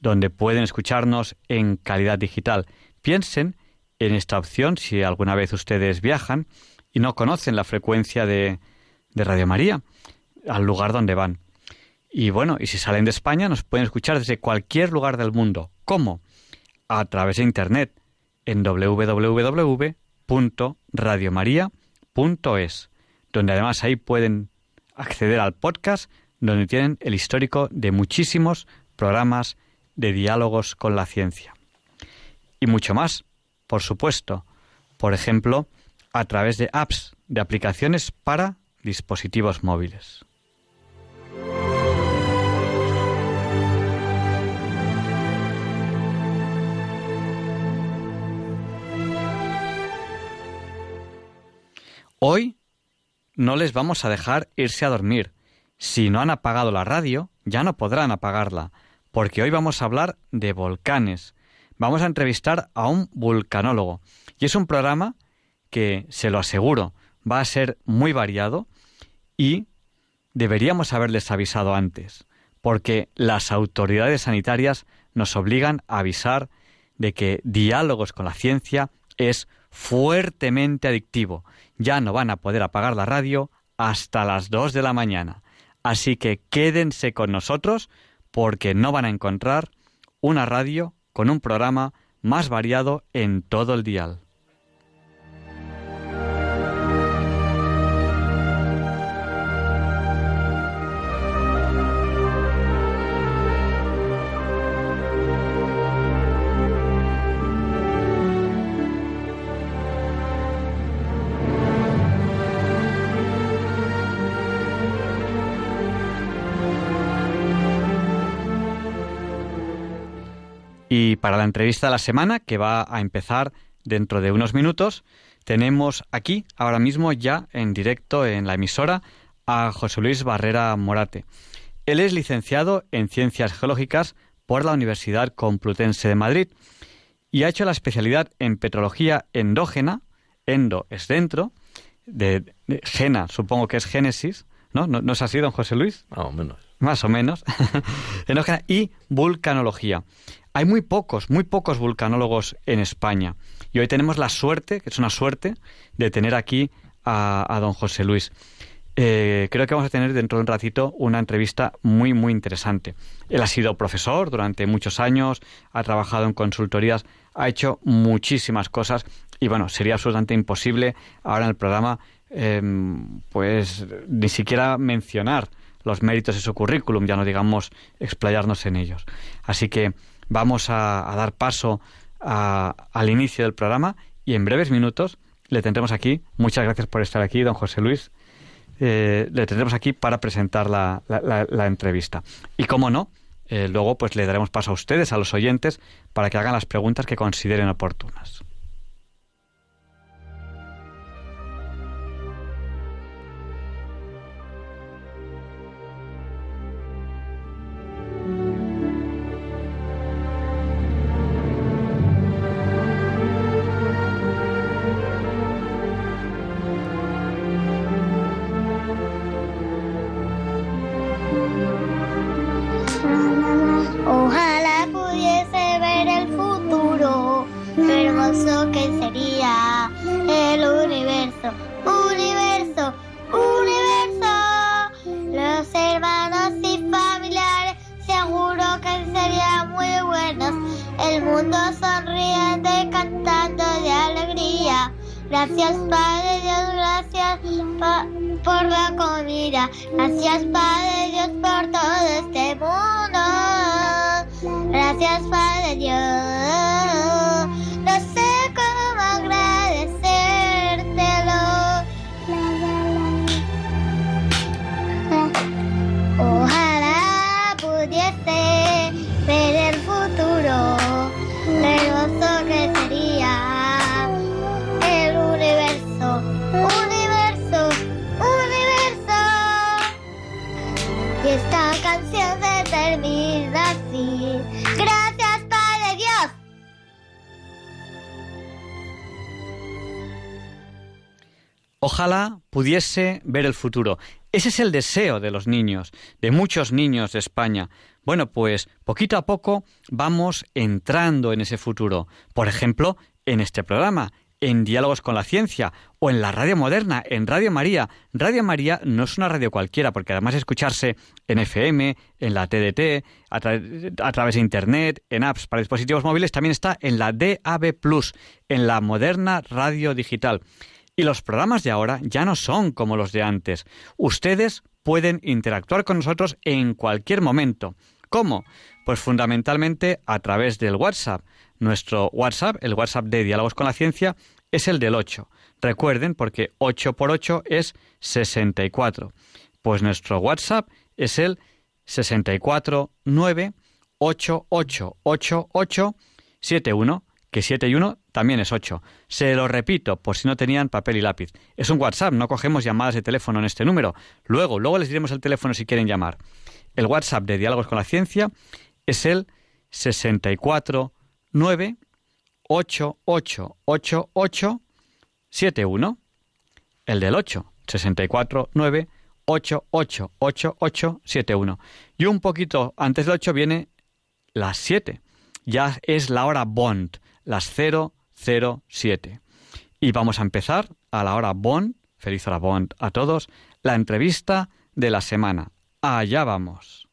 donde pueden escucharnos en calidad digital. Piensen en esta opción si alguna vez ustedes viajan y no conocen la frecuencia de, de Radio María al lugar donde van. Y bueno, y si salen de España nos pueden escuchar desde cualquier lugar del mundo. ¿Cómo? A través de Internet en www.radiomaria.es, donde además ahí pueden acceder al podcast donde tienen el histórico de muchísimos programas de diálogos con la ciencia. Y mucho más, por supuesto, por ejemplo, a través de apps, de aplicaciones para dispositivos móviles. Hoy no les vamos a dejar irse a dormir. Si no han apagado la radio, ya no podrán apagarla porque hoy vamos a hablar de volcanes. Vamos a entrevistar a un vulcanólogo. Y es un programa que, se lo aseguro, va a ser muy variado y deberíamos haberles avisado antes, porque las autoridades sanitarias nos obligan a avisar de que diálogos con la ciencia es fuertemente adictivo. Ya no van a poder apagar la radio hasta las 2 de la mañana. Así que quédense con nosotros porque no van a encontrar una radio con un programa más variado en todo el dial. Y para la entrevista de la semana, que va a empezar dentro de unos minutos, tenemos aquí, ahora mismo ya en directo en la emisora, a José Luis Barrera Morate. Él es licenciado en Ciencias Geológicas por la Universidad Complutense de Madrid y ha hecho la especialidad en petrología endógena, endo es dentro, de, gena, supongo que es génesis, ¿no? ¿No, ¿No es así, don José Luis? Más o menos. Más o menos. endógena y vulcanología. Hay muy pocos, muy pocos vulcanólogos en España. Y hoy tenemos la suerte, que es una suerte, de tener aquí a, don José Luis. Eh, creo que vamos a tener dentro de un ratito una entrevista muy, muy interesante. Él ha sido profesor durante muchos años, ha trabajado en consultorías, ha hecho muchísimas cosas y bueno, sería absolutamente imposible ahora en el programa em, pues ni siquiera mencionar los méritos de su currículum, ya no digamos explayarnos en ellos. Así que vamos a, dar paso al inicio del programa y en breves minutos le tendremos aquí. Muchas gracias por estar aquí, don José Luis. Eh, le tendremos aquí para presentar la, entrevista. Y como no, eh, luego pues le daremos paso a ustedes, a los oyentes, para que hagan las preguntas que consideren oportunas. Pudiese ver el futuro. Ese es el deseo de los niños, de muchos niños de España. Bueno, pues poquito a poco vamos entrando en ese futuro. Por ejemplo, en este programa, en Diálogos con la Ciencia o en la radio moderna, en Radio María. Radio María no es una radio cualquiera, porque además de escucharse en FM, en la TDT, a, a través de Internet, en apps para dispositivos móviles, también está en la DAB en la moderna radio digital. Y los programas de ahora ya no son como los de antes. Ustedes pueden interactuar con nosotros en cualquier momento. ¿Cómo? Pues fundamentalmente a través del WhatsApp. Nuestro WhatsApp, el WhatsApp de Diálogos con la Ciencia, es el del 8. Recuerden, porque 8 por 8 es 64. Pues nuestro WhatsApp es el 649888871, que 7 y 1 también es 8. Se lo repito, por si no tenían papel y lápiz. Es un WhatsApp, no cogemos llamadas de teléfono en este número. Luego, luego les diremos el teléfono si quieren llamar. El WhatsApp de Diálogos con la Ciencia es el 649 888871. El del 8, 649 888871. Y un poquito antes del 8 viene las 7. Ya es la hora Bond, las 007. Y vamos a empezar a la hora Bond, feliz hora Bond a todos, la entrevista de la semana. Allá vamos.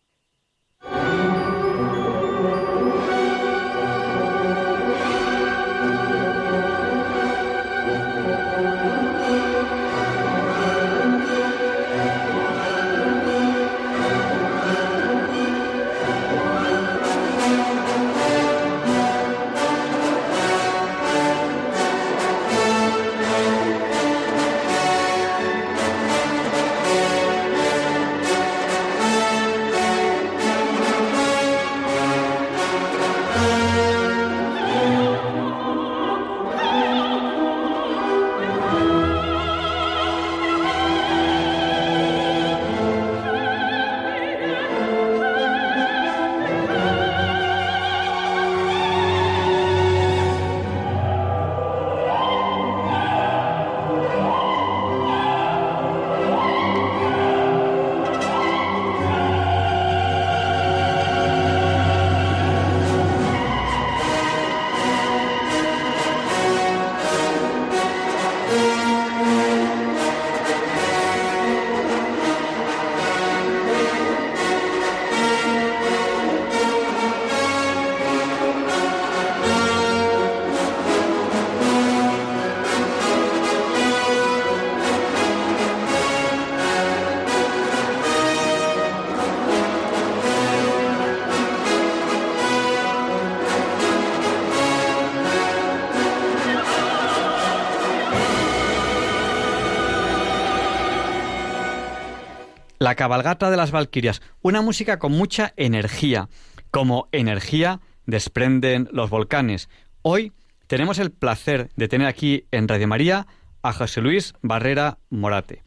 La cabalgata de las Valquirias, una música con mucha energía, como energía desprenden los volcanes. Hoy tenemos el placer de tener aquí en Radio María a José Luis Barrera Morate.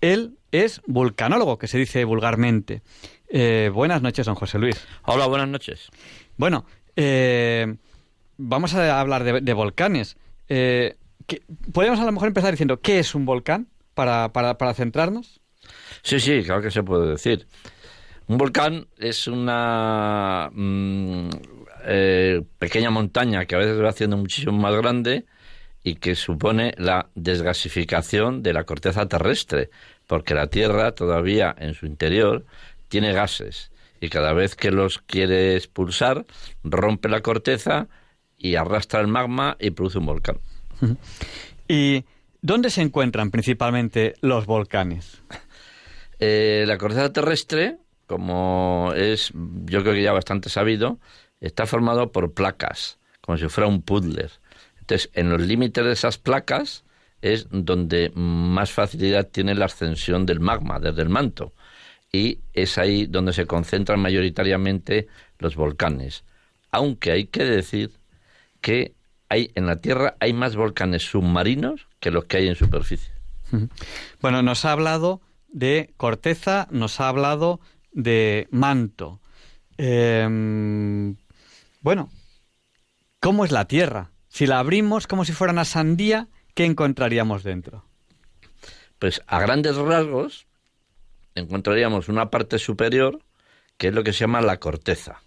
Él es vulcanólogo, que se dice vulgarmente. Eh, buenas noches, don José Luis. Hola, buenas noches. Bueno, eh, vamos a hablar de, de volcanes. Eh, ¿qué- Podemos a lo mejor empezar diciendo qué es un volcán para, para, para centrarnos. Sí, sí, claro que se puede decir. Un volcán es una mm, eh, pequeña montaña que a veces va haciendo muchísimo más grande y que supone la desgasificación de la corteza terrestre, porque la Tierra todavía en su interior tiene gases y cada vez que los quiere expulsar rompe la corteza y arrastra el magma y produce un volcán. ¿Y dónde se encuentran principalmente los volcanes? Eh, la corteza terrestre, como es, yo creo que ya bastante sabido, está formado por placas, como si fuera un puzzle. Entonces, en los límites de esas placas es donde más facilidad tiene la ascensión del magma desde el manto. Y es ahí donde se concentran mayoritariamente los volcanes. Aunque hay que decir que hay en la Tierra hay más volcanes submarinos que los que hay en superficie. Bueno, nos ha hablado de corteza, nos ha hablado de manto. Em, bueno, ¿cómo es la Tierra? Si la abrimos como si fuera una sandía, ¿qué encontraríamos dentro? Pues a grandes rasgos encontraríamos una parte superior que es lo que se llama la corteza,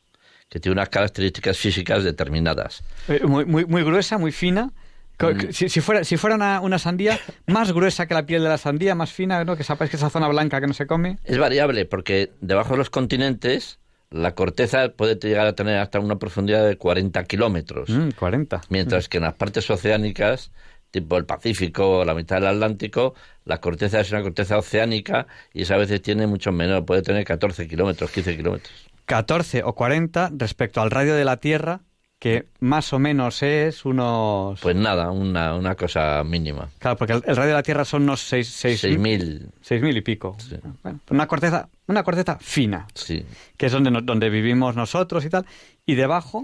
que tiene unas características físicas determinadas. Eh, muy, muy, muy gruesa, muy fina. Mm. Si, si fuera, si fuera una, una sandía, más gruesa que la piel de la sandía, más fina, ¿no? Que sepáis que esa zona blanca que no se come. Es variable porque debajo de los continentes la corteza puede llegar a tener hasta una profundidad de 40 kilómetros, Mm, 40. mientras que en las partes oceánicas, tipo el Pacífico o la mitad del Atlántico, la corteza es una corteza oceánica y esa a veces tiene mucho menos, puede tener 14 kilómetros, 15 kilómetros. 14 o 40 respecto al radio de la Tierra, que más o menos es unos... Pues nada, una, una cosa mínima. Claro, porque el, el radio de la Tierra son unos 6, 6.000, mil y pico. Bueno, una corteza, una corteza fina, sí. que es donde, no- donde vivimos nosotros y tal. Y debajo,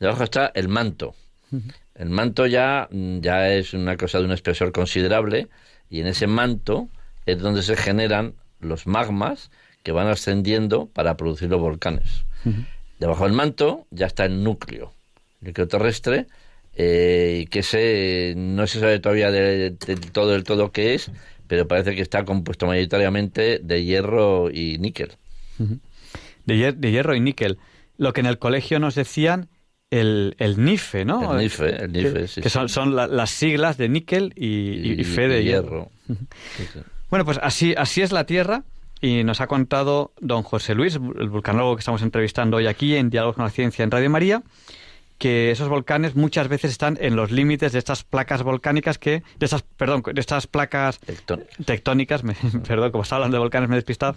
Debajo está el manto. El manto ya, mm, ya es una cosa de un espesor considerable y en ese manto es donde se generan los magmas que van ascendiendo para producir los volcanes. Debajo del manto ya está el núcleo terrestre, eh, que se, no se sabe todavía de- del todo del todo qué es, pero parece que está compuesto mayoritariamente de hierro y níquel. de, hier- de hierro y níquel. Lo que en el colegio nos decían el, el NIFE, ¿no? El NIFE, el NIFE, que, sí, que son, son la- las siglas de níquel y, y- y fe de hierro. Sí, sí. Bueno, pues así, así es la Tierra y nos ha contado don José Luis, el vulcanólogo que estamos entrevistando hoy aquí en Diálogo con la Ciencia en Radio María, que esos volcanes muchas veces están en los límites de estas placas volcánicas que, de estas, perdón, de estas placas Tectónica. tectónicas, me- perdón, como estaba hablando de volcanes me he despistado,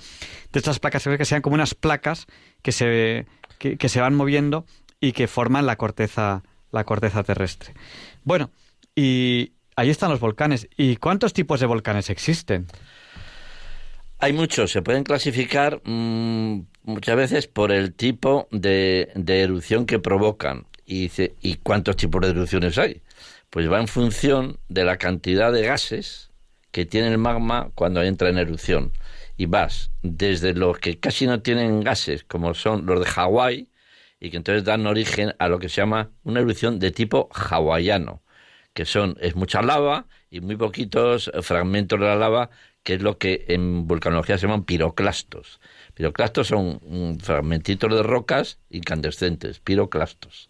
de estas placas que sean como unas placas que se, que, que se van moviendo y que forman la corteza, la corteza terrestre. Bueno, y ahí están los volcanes. ¿Y cuántos tipos de volcanes existen? Hay muchos, se pueden clasificar mm, muchas veces por el tipo de, de erupción que provocan. Y, dice, ¿y cuántos tipos de erupciones hay? Pues va en función de la cantidad de gases que tiene el magma cuando entra en erupción. Y vas desde los que casi no tienen gases, como son los de Hawái, y que entonces dan origen a lo que se llama una erupción de tipo hawaiano, que son es mucha lava y muy poquitos fragmentos de la lava, que es lo que en vulcanología se llaman piroclastos. Piroclastos son fragmentitos de rocas incandescentes, piroclastos.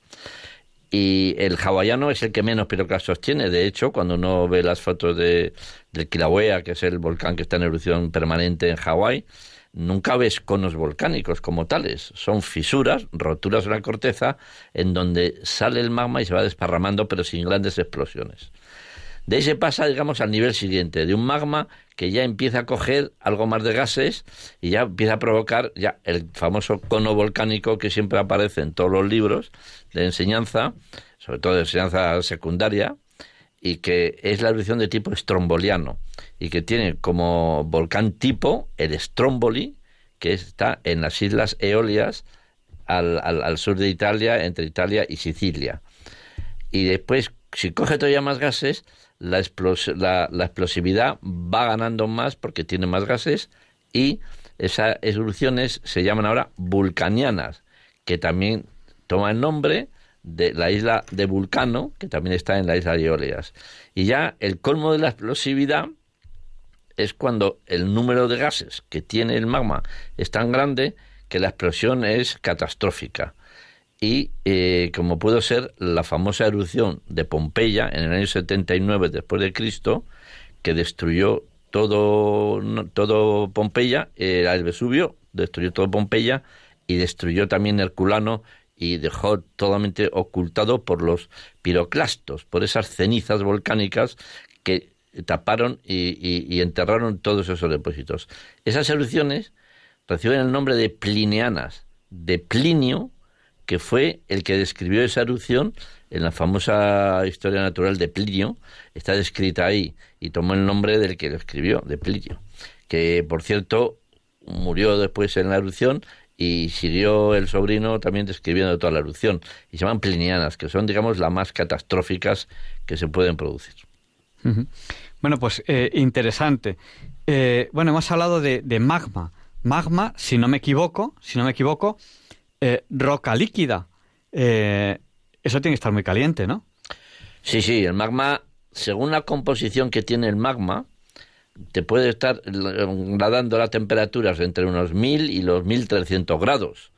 Y el hawaiano es el que menos piroclastos tiene. De hecho, cuando uno ve las fotos de, del Kilauea, que es el volcán que está en erupción permanente en Hawái, nunca ves conos volcánicos como tales. Son fisuras, roturas de la corteza, en donde sale el magma y se va desparramando, pero sin grandes explosiones. De ahí se pasa, digamos, al nivel siguiente, de un magma que ya empieza a coger algo más de gases y ya empieza a provocar ya el famoso cono volcánico que siempre aparece en todos los libros de enseñanza, sobre todo de enseñanza secundaria, y que es la erupción de tipo estromboliano y que tiene como volcán tipo el Stromboli, que está en las islas Eolias al, al, al sur de Italia, entre Italia y Sicilia. Y después, si coge todavía más gases, la, explos la, la, explosividad va ganando más porque tiene más gases y esas erupciones se llaman ahora vulcanianas, que también toma el nombre de la isla de Vulcano, que también está en la isla de. Y ya el colmo de la explosividad es cuando el número de gases que tiene el magma es tan grande que la explosión es catastrófica y eh, como pudo ser la famosa erupción de Pompeya en el año 79 después de Cristo que destruyó todo todo Pompeya era el Vesubio destruyó todo Pompeya y destruyó también Herculano y dejó totalmente ocultado por los piroclastos, por esas cenizas volcánicas que taparon y, enterraron todos esos depósitos. Esas erupciones reciben el nombre de plineanas, de Plinio, que fue el que describió esa erupción en la famosa historia natural de Plinio, está descrita ahí, y tomó el nombre del que lo escribió, de Plinio, que por cierto murió después en la erupción y siguió el sobrino también describiendo toda la erupción. Y se llaman plinianas, que son, digamos, las más catastróficas que se pueden producir. Bueno, pues eh, interesante. Eh, bueno, hemos hablado de, magma. Magma, si no me equivoco, si no me equivoco, eh, roca líquida. eso tiene que estar muy caliente, ¿no? Sí, sí, el magma, según la composición que tiene el magma, te puede estar dando las temperaturas entre unos 1000 y los 1300 grados,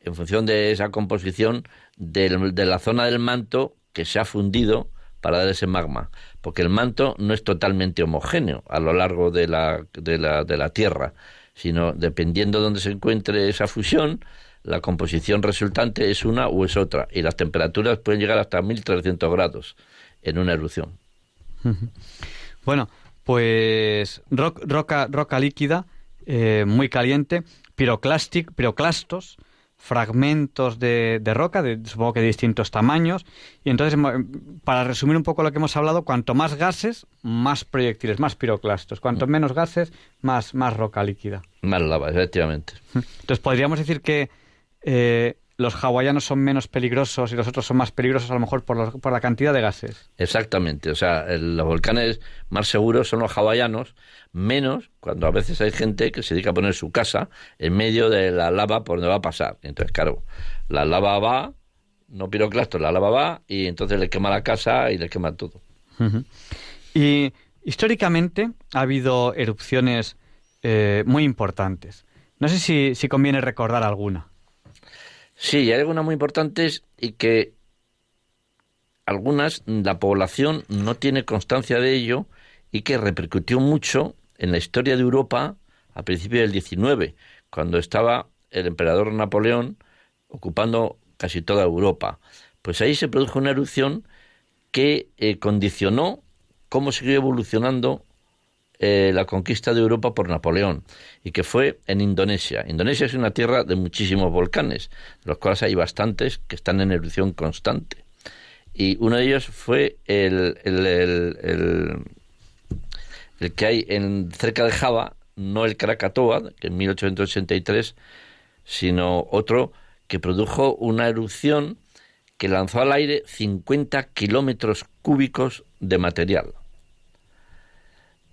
en función de esa composición de la zona del manto que se ha fundido para dar ese magma, porque el manto no es totalmente homogéneo a lo largo de la, de la, de la Tierra, sino dependiendo de dónde se encuentre esa fusión, la composición resultante es una o es otra, y las temperaturas pueden llegar hasta 1300 grados en una erupción. Bueno, pues roca, roca líquida, eh, muy caliente, piroclastos, fragmentos de, roca, de, supongo que de distintos tamaños. Y entonces, para resumir un poco lo que hemos hablado, cuanto más gases, más proyectiles, más piroclastos. Cuanto menos gases, más, más roca líquida. Más lava, efectivamente. Entonces, podríamos decir que eh, los hawaianos son menos peligrosos y los otros son más peligrosos a lo mejor por, por la cantidad de gases. Exactamente, o sea, los volcanes más seguros son los hawaianos, menos cuando a veces hay gente que se dedica a poner su casa en medio de la lava por donde va a pasar. Entonces, claro, la lava va, no piroclastos, la lava va y entonces le quema la casa y le quema todo. Y históricamente ha habido erupciones eh, muy importantes. No sé si, si conviene recordar alguna. Sí, hay algunas muy importantes y que algunas la población no tiene constancia de ello y que repercutió mucho en la historia de Europa a principios del XIX, cuando estaba el emperador Napoleón ocupando casi toda Europa. Pues ahí se produjo una erupción que eh, condicionó cómo siguió evolucionando eh, la conquista de Europa por Napoleón y que fue en Indonesia. Indonesia es una tierra de muchísimos volcanes, de los cuales hay bastantes que están en erupción constante. Y uno de ellos fue el, el, que hay en, cerca de Java, no el Krakatoa, que en 1883, sino otro que produjo una erupción que lanzó al aire 50 kilómetros cúbicos de material.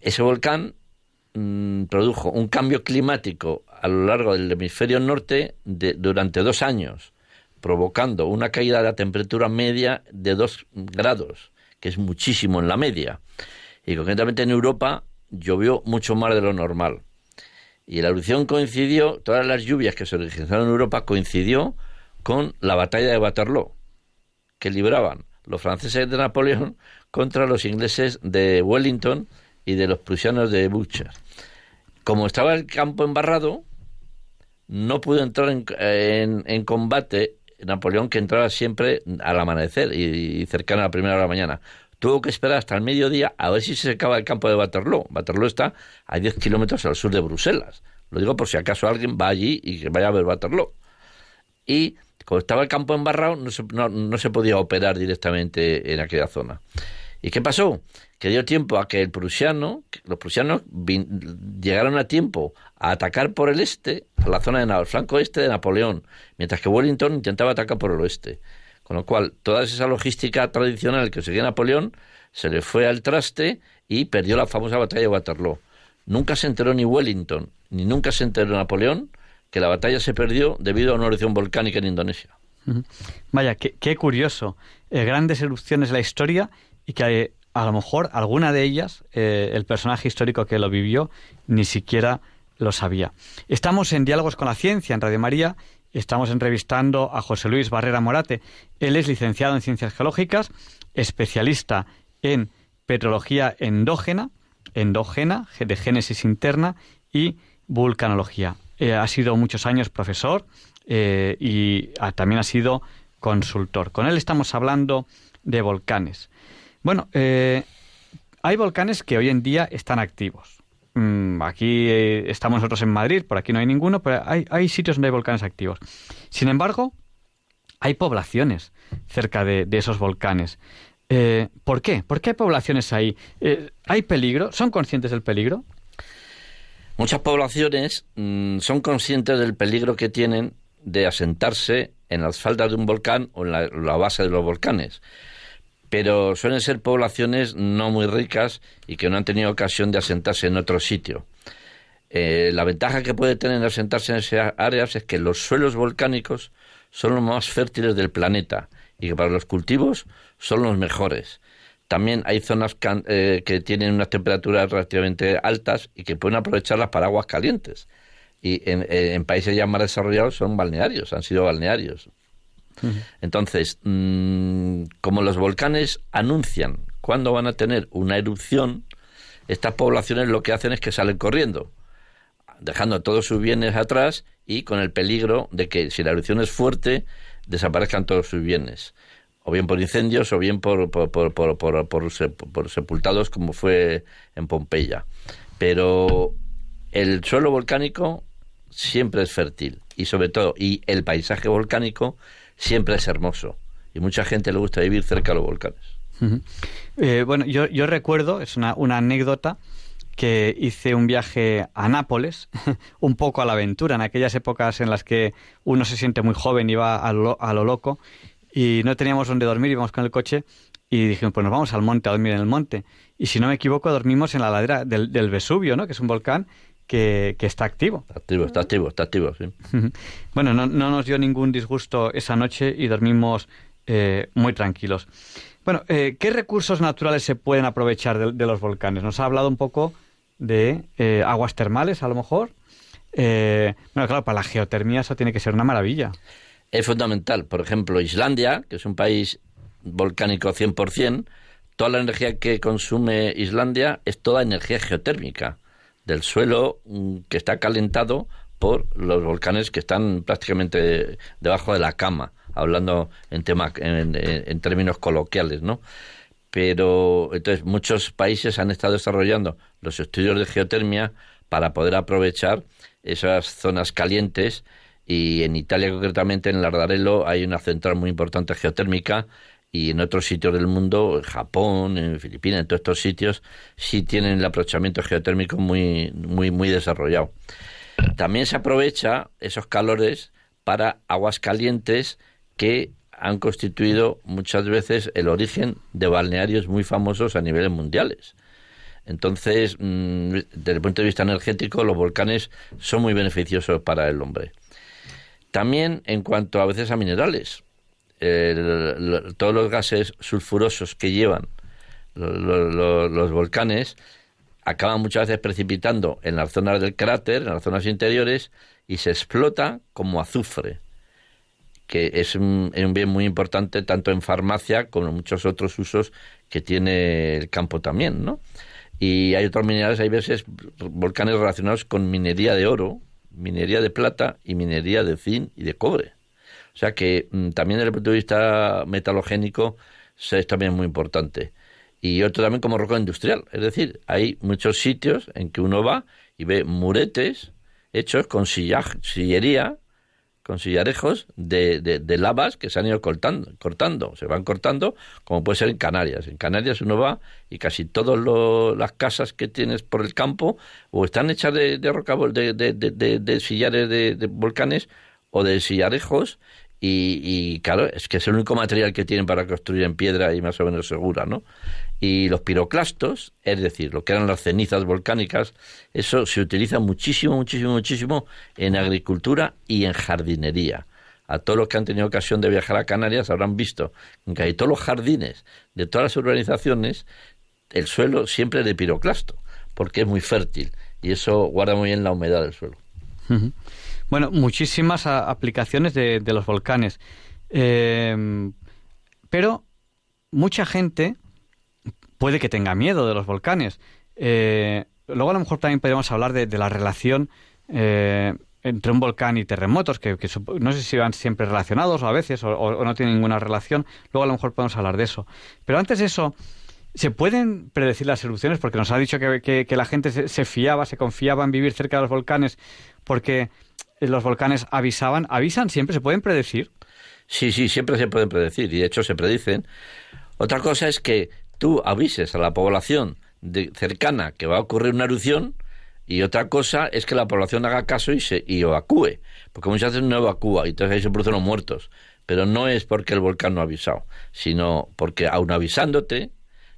Ese volcán mm, produjo un cambio climático a lo largo del hemisferio norte de, durante dos años, provocando una caída de la temperatura media de dos grados, que es muchísimo en la media. Y concretamente en Europa llovió mucho más de lo normal. Y la erupción coincidió, todas las lluvias que se registraron en Europa coincidió con la batalla de Waterloo, que libraban los franceses de Napoleón contra los ingleses de Wellington y de los prusianos de Bucha. Como estaba el campo embarrado, no pudo entrar en, en, combate Napoleón, que entraba siempre al amanecer y, cercano a la primera hora de la mañana. Tuvo que esperar hasta el mediodía a ver si se secaba el campo de Waterloo. Waterloo está a 10 kilómetros al sur de Bruselas. Lo digo por si acaso alguien va allí y que vaya a ver Waterloo. Y como estaba el campo embarrado, no se, no se podía operar directamente en aquella zona. ¿Y qué pasó? Que dio tiempo a que el prusiano, los prusianos llegaron a tiempo a atacar por el este, a la zona del flanco este de Napoleón, mientras que Wellington intentaba atacar por el oeste. Con lo cual, toda esa logística tradicional que seguía Napoleón se le fue al traste y perdió la famosa batalla de Waterloo. Nunca se enteró ni Wellington, ni nunca se enteró Napoleón que la batalla se perdió debido a una erupción volcánica en Indonesia. Vaya, qué, curioso. Eh, grandes erupciones de la historia y que a lo mejor alguna de ellas, eh, el personaje histórico que lo vivió, ni siquiera lo sabía. Estamos en Diálogos con la Ciencia en Radio María. Estamos entrevistando a José Luis Barrera Morate. Él es licenciado en Ciencias Geológicas, especialista en petrología endógena, endógena, de génesis interna y vulcanología. Eh, ha sido muchos años profesor eh, y ah, también ha sido consultor. Con él estamos hablando de volcanes. Bueno, eh, hay volcanes que hoy en día están activos. Mm, aquí eh, estamos nosotros en Madrid, por aquí no hay ninguno, pero hay, hay sitios donde hay volcanes activos. Sin embargo, hay poblaciones cerca de, esos volcanes. Eh, ¿Por qué? ¿Por qué hay poblaciones ahí? Eh, ¿Hay peligro? ¿Son conscientes del peligro? Muchas poblaciones mm, son conscientes del peligro que tienen de asentarse en las faldas de un volcán o en la base de los volcanes pero suelen ser poblaciones no muy ricas y que no han tenido ocasión de asentarse en otro sitio. Eh, la ventaja que puede tener asentarse en esas áreas es que los suelos volcánicos son los más fértiles del planeta y que para los cultivos son los mejores. También hay zonas eh, que tienen unas temperaturas relativamente altas y que pueden aprovecharlas para aguas calientes. Y en, eh, en países ya más desarrollados son balnearios, han sido balnearios. Entonces, mm, como los volcanes anuncian cuándo van a tener una erupción, estas poblaciones lo que hacen es que salen corriendo, dejando todos sus bienes atrás y con el peligro de que si la erupción es fuerte, desaparezcan todos sus bienes, o bien por incendios o bien por, por, por, por, por- por se- por sepultados como fue en Pompeya. Pero el suelo volcánico siempre es fértil y sobre todo, y el paisaje volcánico siempre es hermoso. Y mucha gente le gusta vivir cerca de los volcanes. Eh, bueno, yo, yo recuerdo, es una, una anécdota, que hice un viaje a Nápoles, un poco a la aventura, en aquellas épocas en las que uno se siente muy joven y va a lo, a lo loco, y no teníamos donde dormir, íbamos con el coche, y dijimos, pues nos vamos al monte, a dormir en el monte. Y si no me equivoco, dormimos en la ladera del, del Vesubio, ¿no? que es un volcán que, que está activo. Está activo, está activo, está activo, sí. Bueno, no, no nos dio ningún disgusto esa noche y dormimos eh, muy tranquilos. Bueno, eh, ¿qué recursos naturales se pueden aprovechar de, de los volcanes? Nos ha hablado un poco de eh, aguas termales, a lo mejor. Eh, bueno, claro, para la geotermia eso tiene que ser una maravilla. Es fundamental. Por ejemplo, Islandia, que es un país volcánico 100%, toda la energía que consume Islandia es toda energía geotérmica del suelo mm, que está calentado por los volcanes que están prácticamente debajo de la cama, hablando en, tema, en, en- en términos coloquiales, ¿no? Pero entonces muchos países han estado desarrollando los estudios de geotermia para poder aprovechar esas zonas calientes y en Italia concretamente en Lardarello hay una central muy importante geotérmica y en otros sitios del mundo, en Japón, en Filipinas, en todos estos sitios sí tienen el aprovechamiento geotérmico muy muy muy desarrollado. También se aprovecha esos calores para aguas calientes que han constituido muchas veces el origen de balnearios muy famosos a niveles mundiales. Entonces, mm, desde el punto de vista energético, los volcanes son muy beneficiosos para el hombre. También en cuanto a veces a minerales, el- lo- todos los gases sulfurosos que llevan lo- lo- lo- los volcanes acaban muchas veces precipitando en las zonas del cráter, en las zonas interiores, y se explota como azufre, que es un, es un bien muy importante tanto en farmacia como en muchos otros usos que tiene el campo también, ¿no? Y hay otros minerales, hay veces volcanes relacionados con minería de oro, minería de plata y minería de zinc y de cobre. O sea que mm, también desde el punto de vista metalogénico es también muy importante. Y otro también como roca industrial. Es decir, hay muchos sitios en que uno va y ve muretes hechos con sillería, con sillarejos de, de, de lavas que se han ido cortando, cortando, se van cortando, como puede ser en Canarias. En Canarias uno va y casi todas las casas que tienes por el campo o están hechas de, de roca, de, de, sillares de volcanes o de sillarejos y, claro, es que es el único material que tienen para construir en piedra y más o menos segura, ¿no? Y los piroclastos, es decir, lo que eran las cenizas volcánicas, eso se utiliza muchísimo, muchísimo, muchísimo en agricultura y en jardinería. A todos los que han tenido ocasión de viajar a Canarias habrán visto que hay todos los jardines de todas las urbanizaciones, el suelo siempre es de piroclasto, porque es muy fértil y eso guarda muy bien la humedad del suelo. Bueno, muchísimas aplicaciones de, de los volcanes. Eh, pero mucha gente puede que tenga miedo de los volcanes. Eh, luego a lo mejor también podríamos hablar de, la relación eh, entre un volcán y terremotos, que, no sé si van siempre relacionados o a veces, o, o- no tienen ninguna relación. Luego a lo mejor podemos hablar de eso. Pero antes de eso, ¿se pueden predecir las erupciones? Porque nos ha dicho que, que- que la gente se, se fiaba, se confiaba en vivir cerca de los volcanes porque los volcanes avisaban. ¿Avisan siempre? ¿Se pueden predecir? Sí, sí, siempre se pueden predecir y de hecho se predicen. Otra cosa es que tú avises a la población de- cercana que va a ocurrir una erupción y otra cosa es que la población haga caso y, se, y evacúe, porque muchas veces no evacúa y entonces ahí se producen los muertos. Pero no es porque el volcán no ha avisado, sino porque aun avisándote,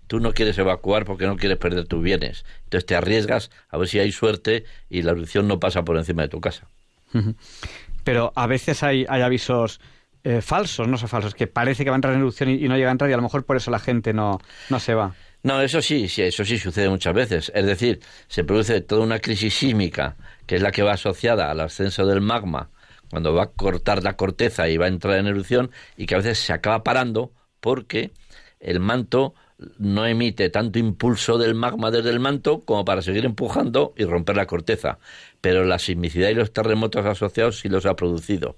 tú no quieres evacuar porque no quieres perder tus bienes. Entonces te arriesgas a ver si hay suerte y la erupción no pasa por encima de tu casa. Pero a veces hay, avisos eh, falsos, no son falsos, que parece que va a entrar en erupción y, y no llega a entrar y a lo mejor por eso la gente no, no se va. No, eso sí, sí, eso sí sucede muchas veces. Es decir, se produce toda una crisis sísmica, que es la que va asociada al ascenso del magma, cuando va a cortar la corteza y va a entrar en erupción, y que a veces se acaba parando porque el manto no emite tanto impulso del magma desde el manto como para seguir empujando y romper la corteza. Pero la sismicidad y los terremotos asociados sí los ha producido.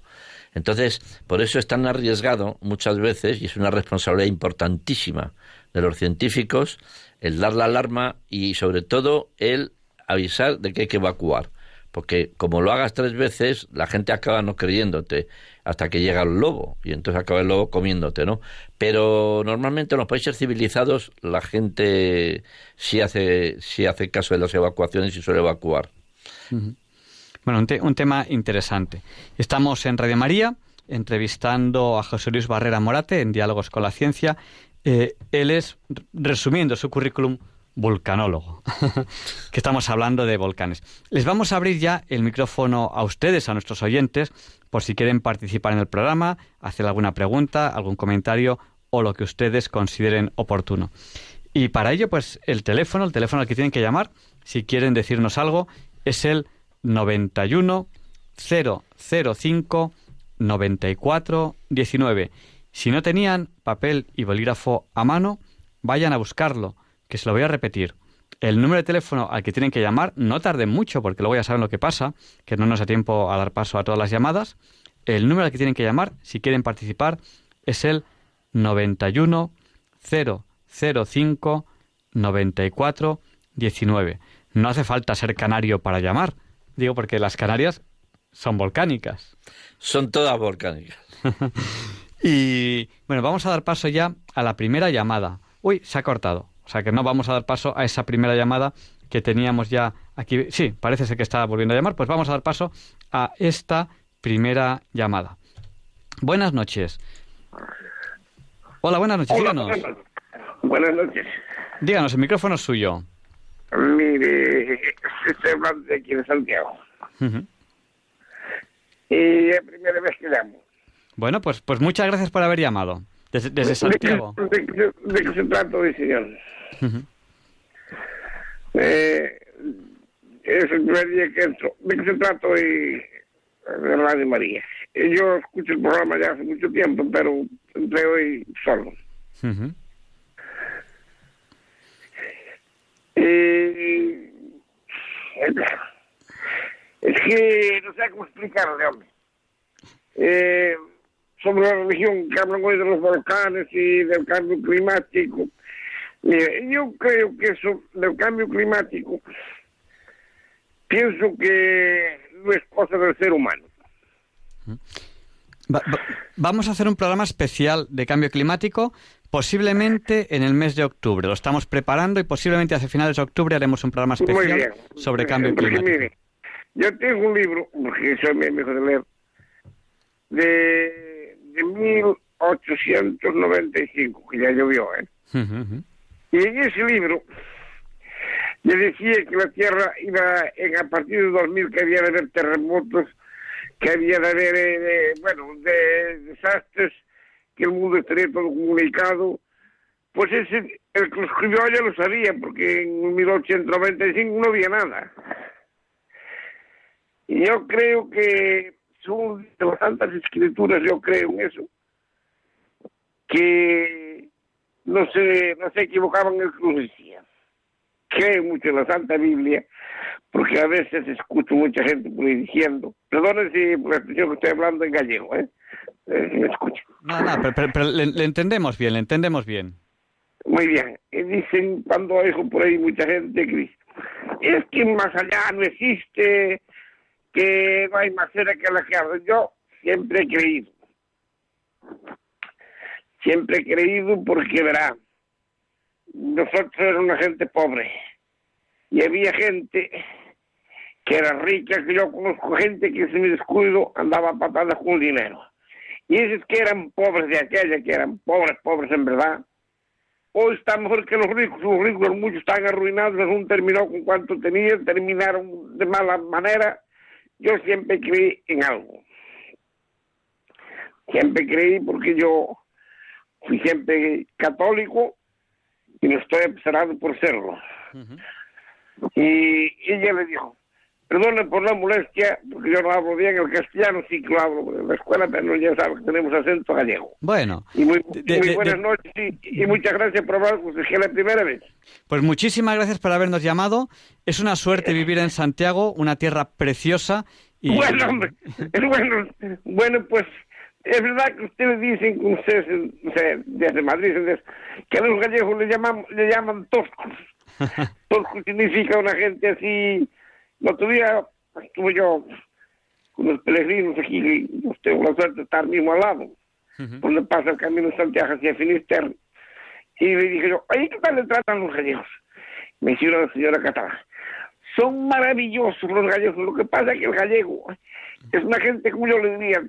Entonces, por eso es tan arriesgado muchas veces, y es una responsabilidad importantísima de los científicos, el dar la alarma y sobre todo el avisar de que hay que evacuar. Porque como lo hagas tres veces, la gente acaba no creyéndote hasta que llega el lobo y entonces acaba el lobo comiéndote, ¿no? Pero normalmente en los países civilizados la gente sí hace, sí hace caso de las evacuaciones y suele evacuar. Bueno, un, te- un tema interesante. Estamos en Radio María entrevistando a José Luis Barrera Morate en Diálogos con la Ciencia. Eh, él es, resumiendo su currículum, vulcanólogo, que estamos hablando de volcanes. Les vamos a abrir ya el micrófono a ustedes, a nuestros oyentes, por si quieren participar en el programa, hacer alguna pregunta, algún comentario o lo que ustedes consideren oportuno. Y para ello, pues el teléfono, el teléfono al que tienen que llamar, si quieren decirnos algo, es el 91 005 94 19. Si no tenían papel y bolígrafo a mano, vayan a buscarlo, que se lo voy a repetir. El número de teléfono al que tienen que llamar, no tarden mucho, porque luego ya saben lo que pasa, que no nos da tiempo a dar paso a todas las llamadas. El número al que tienen que llamar, si quieren participar, es el 91 005 94 19. No hace falta ser canario para llamar, digo porque las Canarias son volcánicas. Son todas volcánicas. Y bueno, vamos a dar paso ya a la primera llamada. Uy, se ha cortado. O sea que no vamos a dar paso a esa primera llamada que teníamos ya aquí. Sí, parece ser que está volviendo a llamar. Pues vamos a dar paso a esta primera llamada. Buenas noches. Hola, buenas noches. Hola, Díganos. buenas- noches. Díganos, el micrófono es suyo. Mire, hablando de aquí de Santiago. Ujú. Y es la primera vez que llamo. Bueno, pues, pues muchas gracias por haber llamado. Desde, desde Santiago. ¿De, de, qué- de qué se trata hoy, Eh, es el primer día que entro. ¿De qué se trata hoy de Radio María? Eh, Yo escucho el programa ya hace mucho tiempo, pero entré hoy solo. Eh, es que no sé cómo explicarle, hombre. Eh, sobre la religión que hablan hoy de los volcanes y del cambio climático. Mire, yo creo que eso del cambio climático, pienso que no es cosa del ser humano. Va- va- vamos a hacer un programa especial de cambio climático, posiblemente en el mes de octubre. Lo estamos preparando y posiblemente hacia finales de octubre haremos un programa especial sobre cambio Porque, climático. mire, yo tengo un libro, porque soy mi amigo de leer, de, de 1895, que ya llovió, ¿eh? Ujú, ujú. Y en ese libro le decía que la Tierra iba, en, a partir de 2000, que había de haber terremotos, que había de haber, eh, bueno, de desastres, que el mundo estaría todo comunicado. Pues ese, el que lo escribió ya lo sabía, porque en 1895 no había nada. Y yo creo que son tantas escrituras, yo creo en eso, que no se, no se equivocaban en el que lo decía. creo mucho en la Santa Biblia, porque a veces escucho mucha gente por ahí diciendo, perdone si por la expresión que estoy hablando en gallego, ¿eh? eh si me escucha. No, no, pero, pero- pero le, le entendemos bien, le entendemos bien. Muy bien. Dicen, cuando oigo por ahí mucha gente que dice, es que más allá no existe, que no hay más cera que la que arde". Yo siempre he creído. Siempre he creído porque, verá, nosotros éramos una gente pobre y había gente que era rica, que yo conozco gente que se me descuido andaba a patadas con dinero. Y esos que eran pobres de aquella, que eran pobres, pobres en verdad, hoy está mejor que los ricos. Los ricos muchos están arruinados, uno terminó con cuanto tenía, terminaron de mala manera. Yo siempre creí en algo. Siempre creí porque yo fui siempre católico y no estoy apesadado por serlo. Y ella le dijo, perdone por la molestia, porque yo no hablo bien el castellano, sí que lo hablo en la escuela, pero ya sabe que tenemos acento gallego. Bueno, Y muy, de- muy buenas de- noches y, y muchas gracias por hablar con usted, que es la primera vez. pues muchísimas gracias por habernos llamado. Es una suerte vivir en Santiago, una tierra preciosa. Y... Bueno, hombre, bueno, bueno, pues es verdad que ustedes dicen que ustedes, desde Madrid, desde- que a los gallegos le llaman, le llaman toscos. Tosco significa una gente así. El otro día estuve yo con los peregrinos aquí, y yo tengo la suerte de estar mismo al lado, Ujú. por donde pasa el camino de Santiago hacia Finisterre. Y le dije yo, oye, ¿qué tal le tratan los gallegos? Me dice una señora catalana. Son maravillosos los gallegos. Lo que pasa es que el gallego es una gente, como yo le diría,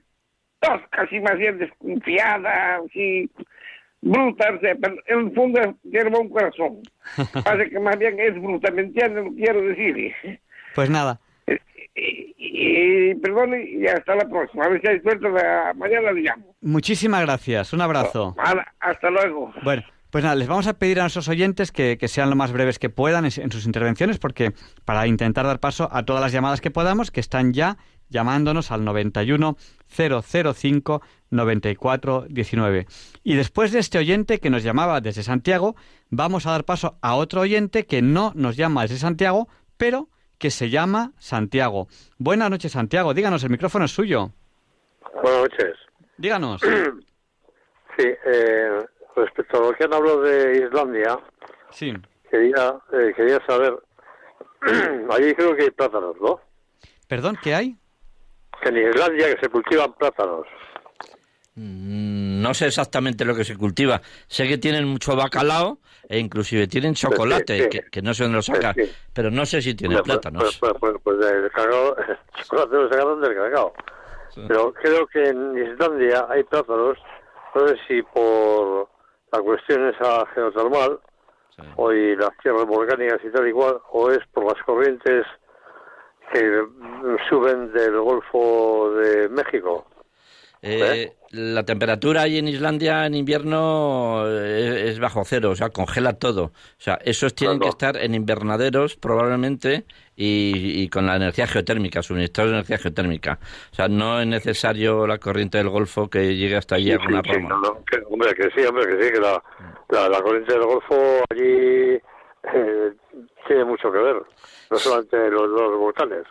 tosca, así más bien desconfiada, así bruta, o sea, pero en el fondo tiene buen corazón. Pasa que más bien es bruta, ¿me entienden lo que quiero decir? Pues nada, Y, y, perdone, y hasta la próxima. A ver si hay suerte, la- mañana le llamo. muchísimas gracias. Un abrazo. Hasta luego. Bueno, pues nada, les vamos a pedir a nuestros oyentes que, que sean lo más breves que puedan en, en sus intervenciones, porque para intentar dar paso a todas las llamadas que podamos, que están ya llamándonos al 91 005 94 19. Y después de este oyente que nos llamaba desde Santiago, vamos a dar paso a otro oyente que no nos llama desde Santiago, pero que se llama Santiago. Buenas noches, Santiago. Díganos, el micrófono es suyo. Buenas noches. Díganos. Sí, eh, respecto a lo que han hablado de Islandia, Sí. quería, eh, quería saber, allí creo que hay plátanos, ¿no? Perdón, ¿qué hay? Que en Islandia que se cultivan plátanos. Mm, No sé exactamente lo que se cultiva. Sé que tienen mucho bacalao e inclusive tienen chocolate, sí, sí. Que, que no sé dónde lo sacan, Sí, sí. pero no sé si tienen Pues- plátanos. Pues, pues, pues, pues del cacao, el chocolate lo sacaron del cacao. Pero creo que en Islandia hay plátanos, no sé si por la cuestión esa geotermal, Sí. o y las tierras volcánicas y tal igual, o es por las corrientes que suben del Golfo de México. Eh, la temperatura ahí en Islandia en invierno eh, es, bajo cero, o sea, congela todo. O sea, esos tienen Claro. que estar en invernaderos probablemente y, y con la energía geotérmica, suministrados de energía geotérmica. O sea, no es necesario la corriente del Golfo que llegue hasta allí a Sí, alguna sí, rama. no, no, que- hombre, que sí, hombre, que sí, que la, la, la corriente del Golfo allí eh, tiene mucho que ver, no solamente los, los volcanes.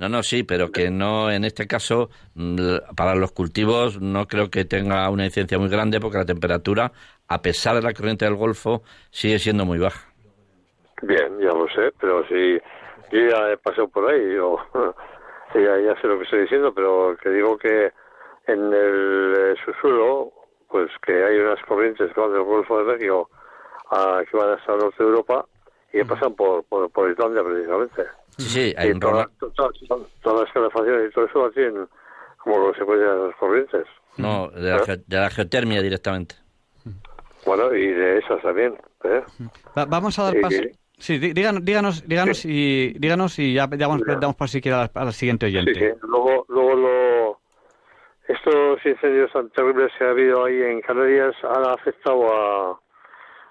No, no, sí, pero que no, en este caso, mm, para los cultivos no creo que tenga una incidencia muy grande porque la temperatura, a pesar de la corriente del Golfo, sigue siendo muy baja. Bien, ya lo sé, pero sí, yo ya he pasado por ahí, yo ya, ya sé lo que estoy diciendo, pero que digo que en el eh, subsuelo, pues que hay unas corrientes que van del Golfo de México a, que van hasta el norte de Europa y que pasan por, por, por Islandia precisamente. Sí, sí, hay Y un toda- rama- to- to- todas las calefacciones y todo eso lo tienen como consecuencia de las corrientes. No, de la, ¿Eh? ge- de la geotermia directamente. Bueno, y de esas también. ¿eh? Va- vamos a dar Sí, paso. sí. Sí, dí- díganos, díganos, díganos y díganos y ya, ya vamos, damos paso si quiere al, al siguiente Sí, oyente. sí. Luego, luego lo, estos incendios tan terribles que ha habido ahí en Canarias han afectado a,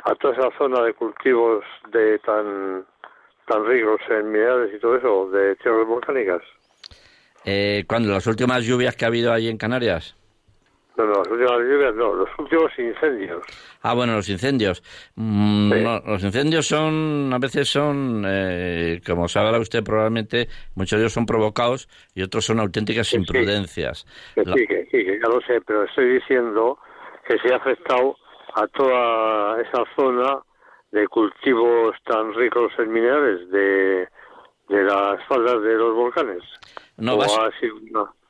a toda esa zona de cultivos de tan tan ricos en minerales y todo eso, de tierras volcánicas. Eh, cuando las últimas lluvias que ha habido allí en Canarias, No, no, las últimas lluvias no, los últimos incendios. Ah, bueno, los incendios. Mm, Sí. no, los incendios son, a veces son, eh, como sabrá usted probablemente, muchos de ellos son provocados y otros son auténticas Sí, imprudencias. La- sí, que sí, que ya lo sé, pero estoy diciendo que se ha afectado a toda esa zona de cultivos tan ricos en minerales de, de las faldas de los volcanes. No,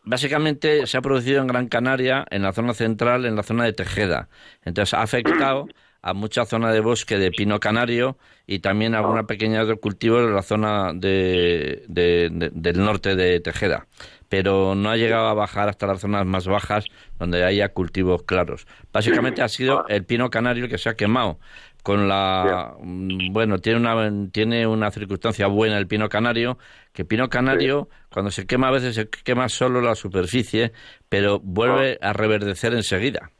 Básicamente se ha producido en Gran Canaria, en la zona central, en la zona de Tejeda. Entonces ha afectado a mucha zona de bosque de pino canario y también a alguna pequeña de cultivos en la zona de, de- de- del norte de Tejeda. Pero no ha llegado a bajar hasta las zonas más bajas donde haya cultivos claros. Básicamente ha sido el pino canario el que se ha quemado. Con la mm, bueno tiene una tiene una circunstancia buena el pino canario que pino canario cuando se quema a veces se quema solo la superficie pero vuelve a reverdecer enseguida.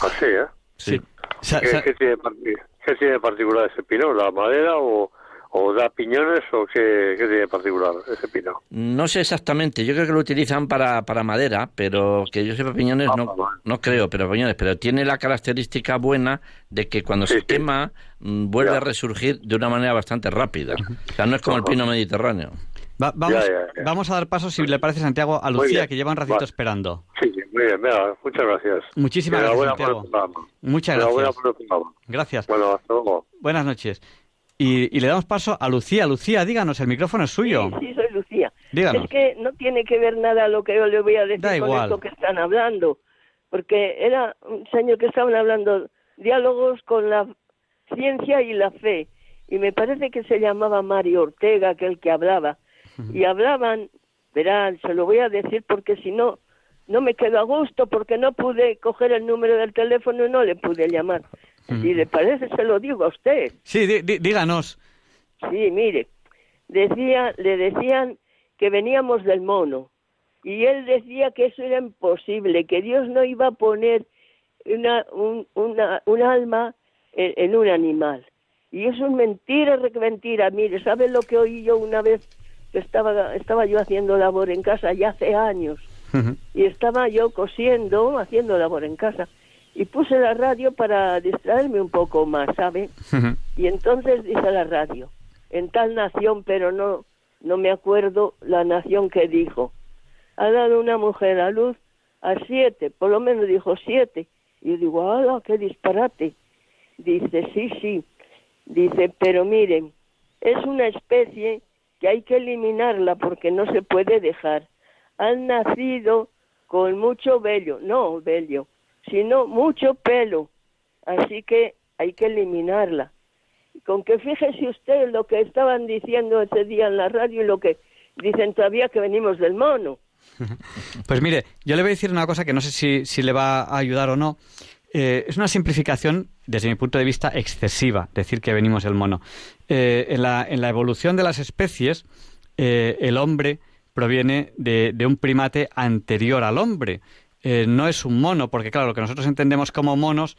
Así, ¿eh? sí, ¿Qué, tiene, qué tiene particular ese pino? ¿La madera o, o da piñones o qué, qué tiene particular ese pino? no sé exactamente yo creo que lo utilizan para, para madera pero que yo sepa piñones Ah, no no creo pero piñones pero tiene la característica buena de que cuando Sí, se sí. quema mm, vuelve Ya. a resurgir de una manera bastante rápida o sea no es como el pino mediterráneo va- vamos, Ya, ya, ya. vamos a dar paso, si le parece, Santiago, a Lucía, que lleva un ratito Vale. esperando. Sí, muy bien, muchas gracias. Muchísimas gracias, Santiago. Muchas Enhorabuena gracias. Gracias. Bueno, hasta luego. Buenas noches. Y, y le damos paso a Lucía. Lucía, díganos, el micrófono es suyo. Sí, sí, soy Lucía. Díganos. Es que no tiene que ver nada lo que yo le voy a decir Da con igual. esto que están hablando. Porque era un señor que estaban hablando diálogos con la ciencia y la fe. Y me parece que se llamaba Mario Ortega, aquel que hablaba. Y hablaban, verán, se lo voy a decir porque si no, no me quedo a gusto porque no pude coger el número del teléfono y no le pude llamar. Si le parece, se lo digo a usted. Sí, dí- dí- díganos. Sí, mire, decía, le decían que veníamos del mono y él decía que eso era imposible, que Dios no iba a poner una, un, una, un alma en, en un animal. Y eso es mentira, re- mentira. Mire, ¿sabe lo que oí yo una vez? Que estaba, estaba yo haciendo labor en casa ya hace años y estaba yo cosiendo, haciendo labor en casa y puse la radio para distraerme un poco más, ¿sabe? Y entonces dice la radio, en tal nación, pero no, no me acuerdo la nación que dijo. Ha dado una mujer a luz a siete, por lo menos dijo siete. Y yo digo, ¡hala, qué disparate! Dice, sí, sí. Dice, pero miren, es una especie que hay que eliminarla porque no se puede dejar. Han nacido con mucho vello, no vello, sino mucho pelo. Así que hay que eliminarla con que fíjese usted lo que estaban diciendo ese día en la radio y lo que dicen todavía que venimos del mono. Pues mire, yo le voy a decir una cosa que no sé si, si le va a ayudar o no. Eh, es una simplificación, desde mi punto de vista, excesiva, decir que venimos del mono. Eh, en, la, en la evolución de las especies, eh, el hombre proviene de, de un primate anterior al hombre. Eh, no es un mono, porque claro, lo que nosotros entendemos como monos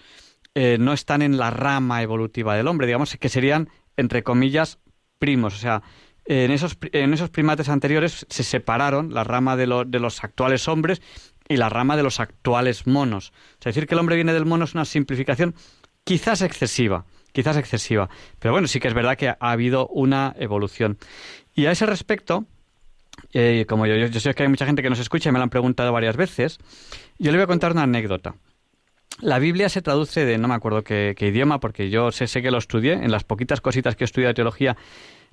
eh, no están en la rama evolutiva del hombre, digamos que serían, entre comillas, primos. O sea, en esos, en esos primates anteriores se separaron la rama de, lo- de los actuales hombres y la rama de los actuales monos. O sea, decir que el hombre viene del mono es una simplificación quizás excesiva, quizás excesiva. Pero bueno, sí que es verdad que ha habido una evolución. Y a ese respecto, eh, como yo, yo, sé que hay mucha gente que nos escucha y me lo han preguntado varias veces, yo le voy a contar una anécdota. La Biblia se traduce de no me acuerdo qué, qué idioma, porque yo sé, sé que lo estudié, en las poquitas cositas que he estudiado de teología,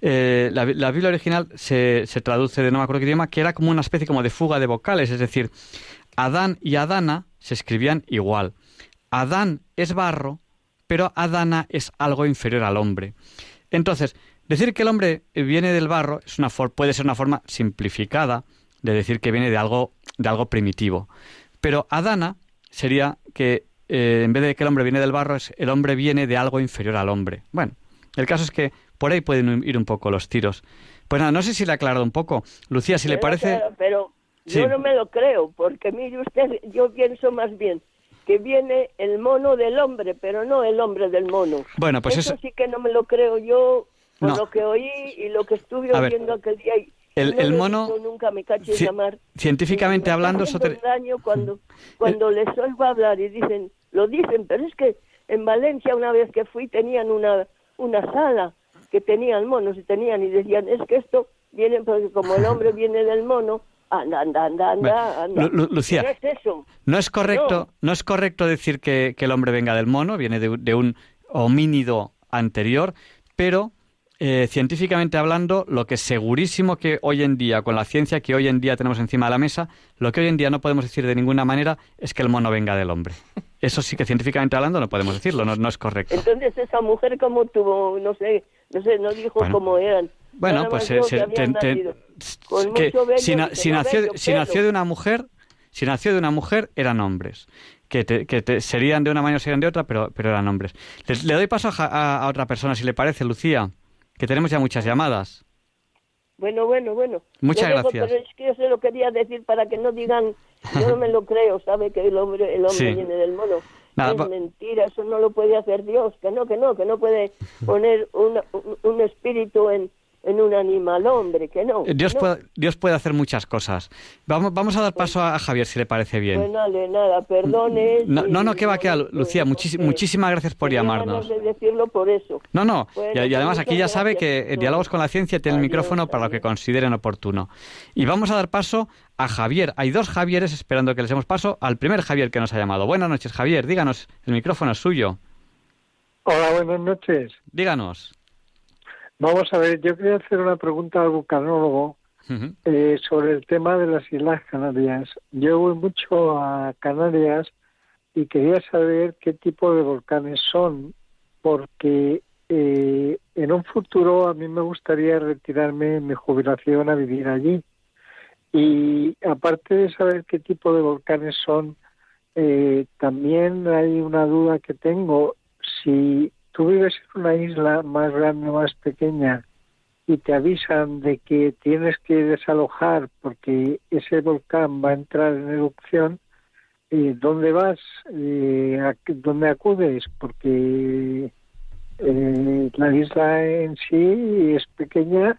eh, la, la Biblia original se, se traduce de no me acuerdo qué idioma, que era como una especie como de fuga de vocales, es decir, Adán y Adana se escribían igual. Adán es barro, pero Adana es algo inferior al hombre. Entonces, decir que el hombre viene del barro es una for- puede ser una forma simplificada de decir que viene de algo, de algo primitivo. Pero Adana sería que eh, en vez de que el hombre viene del barro, es el hombre viene de algo inferior al hombre. Bueno, el caso es que por ahí pueden ir un poco los tiros. Pues nada, no sé si le he aclarado un poco. Lucía, si le parece... Pero, pero Sí. yo no me lo creo, porque mire usted, yo pienso más bien que viene el mono del hombre, pero no el hombre del mono. Bueno, pues eso, eso- sí que no me lo creo yo por No. lo que oí y lo que estuve A ver. oyendo aquel día y, el, No el mono, nunca me ci- llamar. científicamente Me hablando, eso te- daño cuando, cuando les oigo hablar y dicen, lo dicen, pero es que en Valencia una vez que fui tenían una, una sala que tenían monos y tenían y decían, es que esto viene, porque como el hombre viene del mono, anda, anda, anda, anda, anda. Lu- Lu- Lucía, No es eso. No es correcto, no, es correcto decir que, que el hombre venga del mono, viene de, de un homínido anterior, pero eh, científicamente hablando, lo que segurísimo que hoy en día, con la ciencia que hoy en día tenemos encima de la mesa, lo que hoy en día no podemos decir de ninguna manera es que el mono venga del hombre. Eso sí que científicamente hablando no podemos decirlo, no, no es correcto. Entonces esa mujer como tuvo, no sé, no sé, no dijo Bueno. cómo eran. Bueno, Nada pues se- veo se- que te- te- si, na- nació, si nació de una mujer, si nació de una mujer, eran hombres. Que, te- que te- serían de una manera o serían de otra, pero, pero eran hombres. Les- le doy paso a, Ja- a- a otra persona, si le parece, Lucía, que tenemos ya muchas llamadas. Bueno, bueno, bueno. Muchas dejo, gracias. Pero es que yo se lo quería decir para que no digan, yo no me lo creo, sabe que el hombre, el hombre Sí. viene del mono. Nada, es mentira, eso no lo puede hacer Dios, que no, que no, que no puede poner una- un, un espíritu en, en un animal hombre, que no. Dios, que no. puede, Dios puede hacer muchas cosas. Vamos, vamos a dar paso a, a Javier, si le parece bien. Pues nada, nada, perdone. No, no, no, que va, que va, Lucía, muchis- muchísimas gracias por llamarnos. de decirlo por eso. No, no, Bueno, y, y pues además aquí ya sabe que por eh. Diálogos con la Ciencia tiene el micrófono para lo que consideren oportuno. Y vamos a dar paso a Javier. Hay dos Javieres esperando que les demos paso al primer Javier que nos ha llamado. Buenas noches, Javier. Díganos, el micrófono es suyo. Hola, buenas noches. Díganos. Vamos a ver, yo quería hacer una pregunta al vulcanólogo eh, sobre el tema de las Islas Canarias. Yo voy mucho a Canarias y quería saber qué tipo de volcanes son, porque eh, en un futuro a mí me gustaría retirarme en mi jubilación a vivir allí. Y aparte de saber qué tipo de volcanes son, eh, también hay una duda que tengo. Si tú vives en una isla más grande o más pequeña y te avisan de que tienes que desalojar porque ese volcán va a entrar en erupción, eh, ¿dónde vas? Eh, ¿a qué- ¿Dónde acudes? Porque eh, la isla en sí es pequeña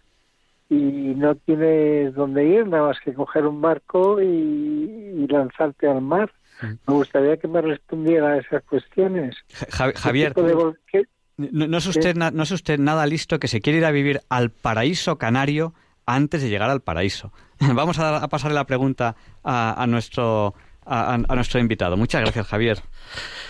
y no tienes dónde ir, nada más que coger un barco y, y lanzarte al mar. Me gustaría que me respondiera a esas cuestiones. Ja- ¿Qué Javier, de no, no es usted, na- no es usted nada listo que se quiere ir a vivir al paraíso canario antes de llegar al paraíso. Vamos a, dar- a pasarle la pregunta a, a nuestro, a, a- a nuestro invitado. Muchas gracias, Javier.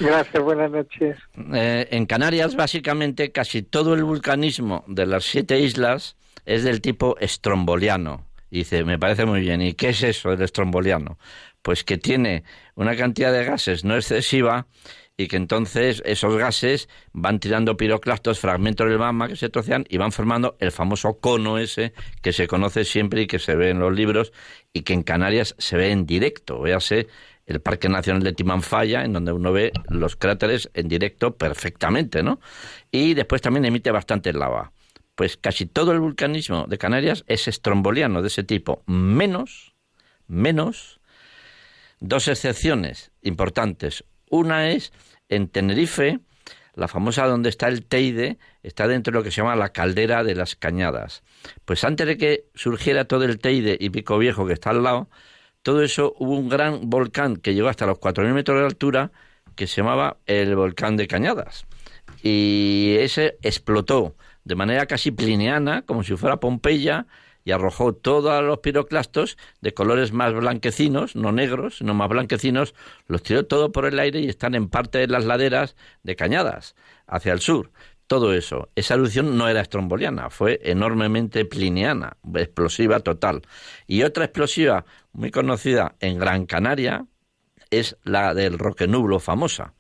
Gracias, buenas noches. Eh, en Canarias, básicamente, casi todo el vulcanismo de las siete islas es del tipo estromboliano. Dice, me parece muy bien. ¿Y qué es eso, el estromboliano? Pues que tiene una cantidad de gases no excesiva y que entonces esos gases van tirando piroclastos, fragmentos del magma que se trocean y van formando el famoso cono ese que se conoce siempre y que se ve en los libros y que en Canarias se ve en directo. Véase el Parque Nacional de Timanfaya, en donde uno ve los cráteres en directo perfectamente, ¿no? Y después también emite bastante lava. Pues casi todo el vulcanismo de Canarias es estromboliano de ese tipo, menos, menos dos excepciones importantes. Una es en Tenerife, la famosa donde está el Teide, está dentro de lo que se llama la caldera de las Cañadas. Pues antes de que surgiera todo el Teide y Pico Viejo que está al lado, todo eso hubo un gran volcán que llegó hasta los 4.000 metros de altura que se llamaba el volcán de Cañadas. Y ese explotó de manera casi plineana, como si fuera Pompeya, y arrojó todos los piroclastos de colores más blanquecinos, no negros, sino más blanquecinos, los tiró todo por el aire y están en parte de las laderas de Cañadas, hacia el sur. Todo eso. Esa erupción no era estromboliana, fue enormemente plineana, explosiva total. Y otra explosiva muy conocida en Gran Canaria es la del Roque Nublo famosa.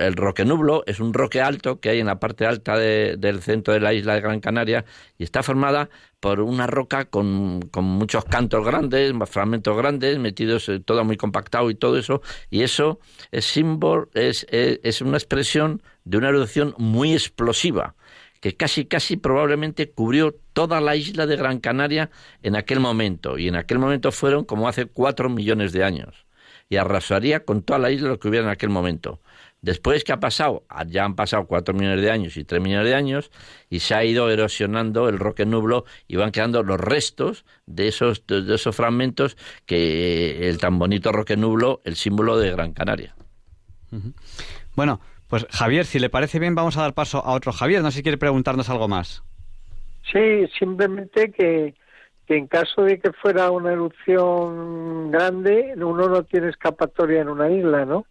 El Roque Nublo es un roque alto que hay en la parte alta de- del centro de la isla de Gran Canaria y está formada por una roca con, con muchos cantos grandes, fragmentos grandes, metidos eh, todo muy compactado y todo eso. Y eso es símbolo, es, es, es una expresión de una erupción muy explosiva que casi casi probablemente cubrió toda la isla de Gran Canaria en aquel momento y en aquel momento fueron como hace cuatro millones de años y arrasaría con toda la isla lo que hubiera en aquel momento. Después que ha pasado, ya han pasado cuatro millones de años y tres millones de años, y se ha ido erosionando el roque nublo y van quedando los restos de esos, de esos fragmentos que el tan bonito roque nublo, el símbolo de Gran Canaria. Bueno, pues Javier, si le parece bien, vamos a dar paso a otro Javier. No sé si quiere preguntarnos algo más. Sí, simplemente que, que en caso de que fuera una erupción grande, uno no tiene escapatoria en una isla, ¿no?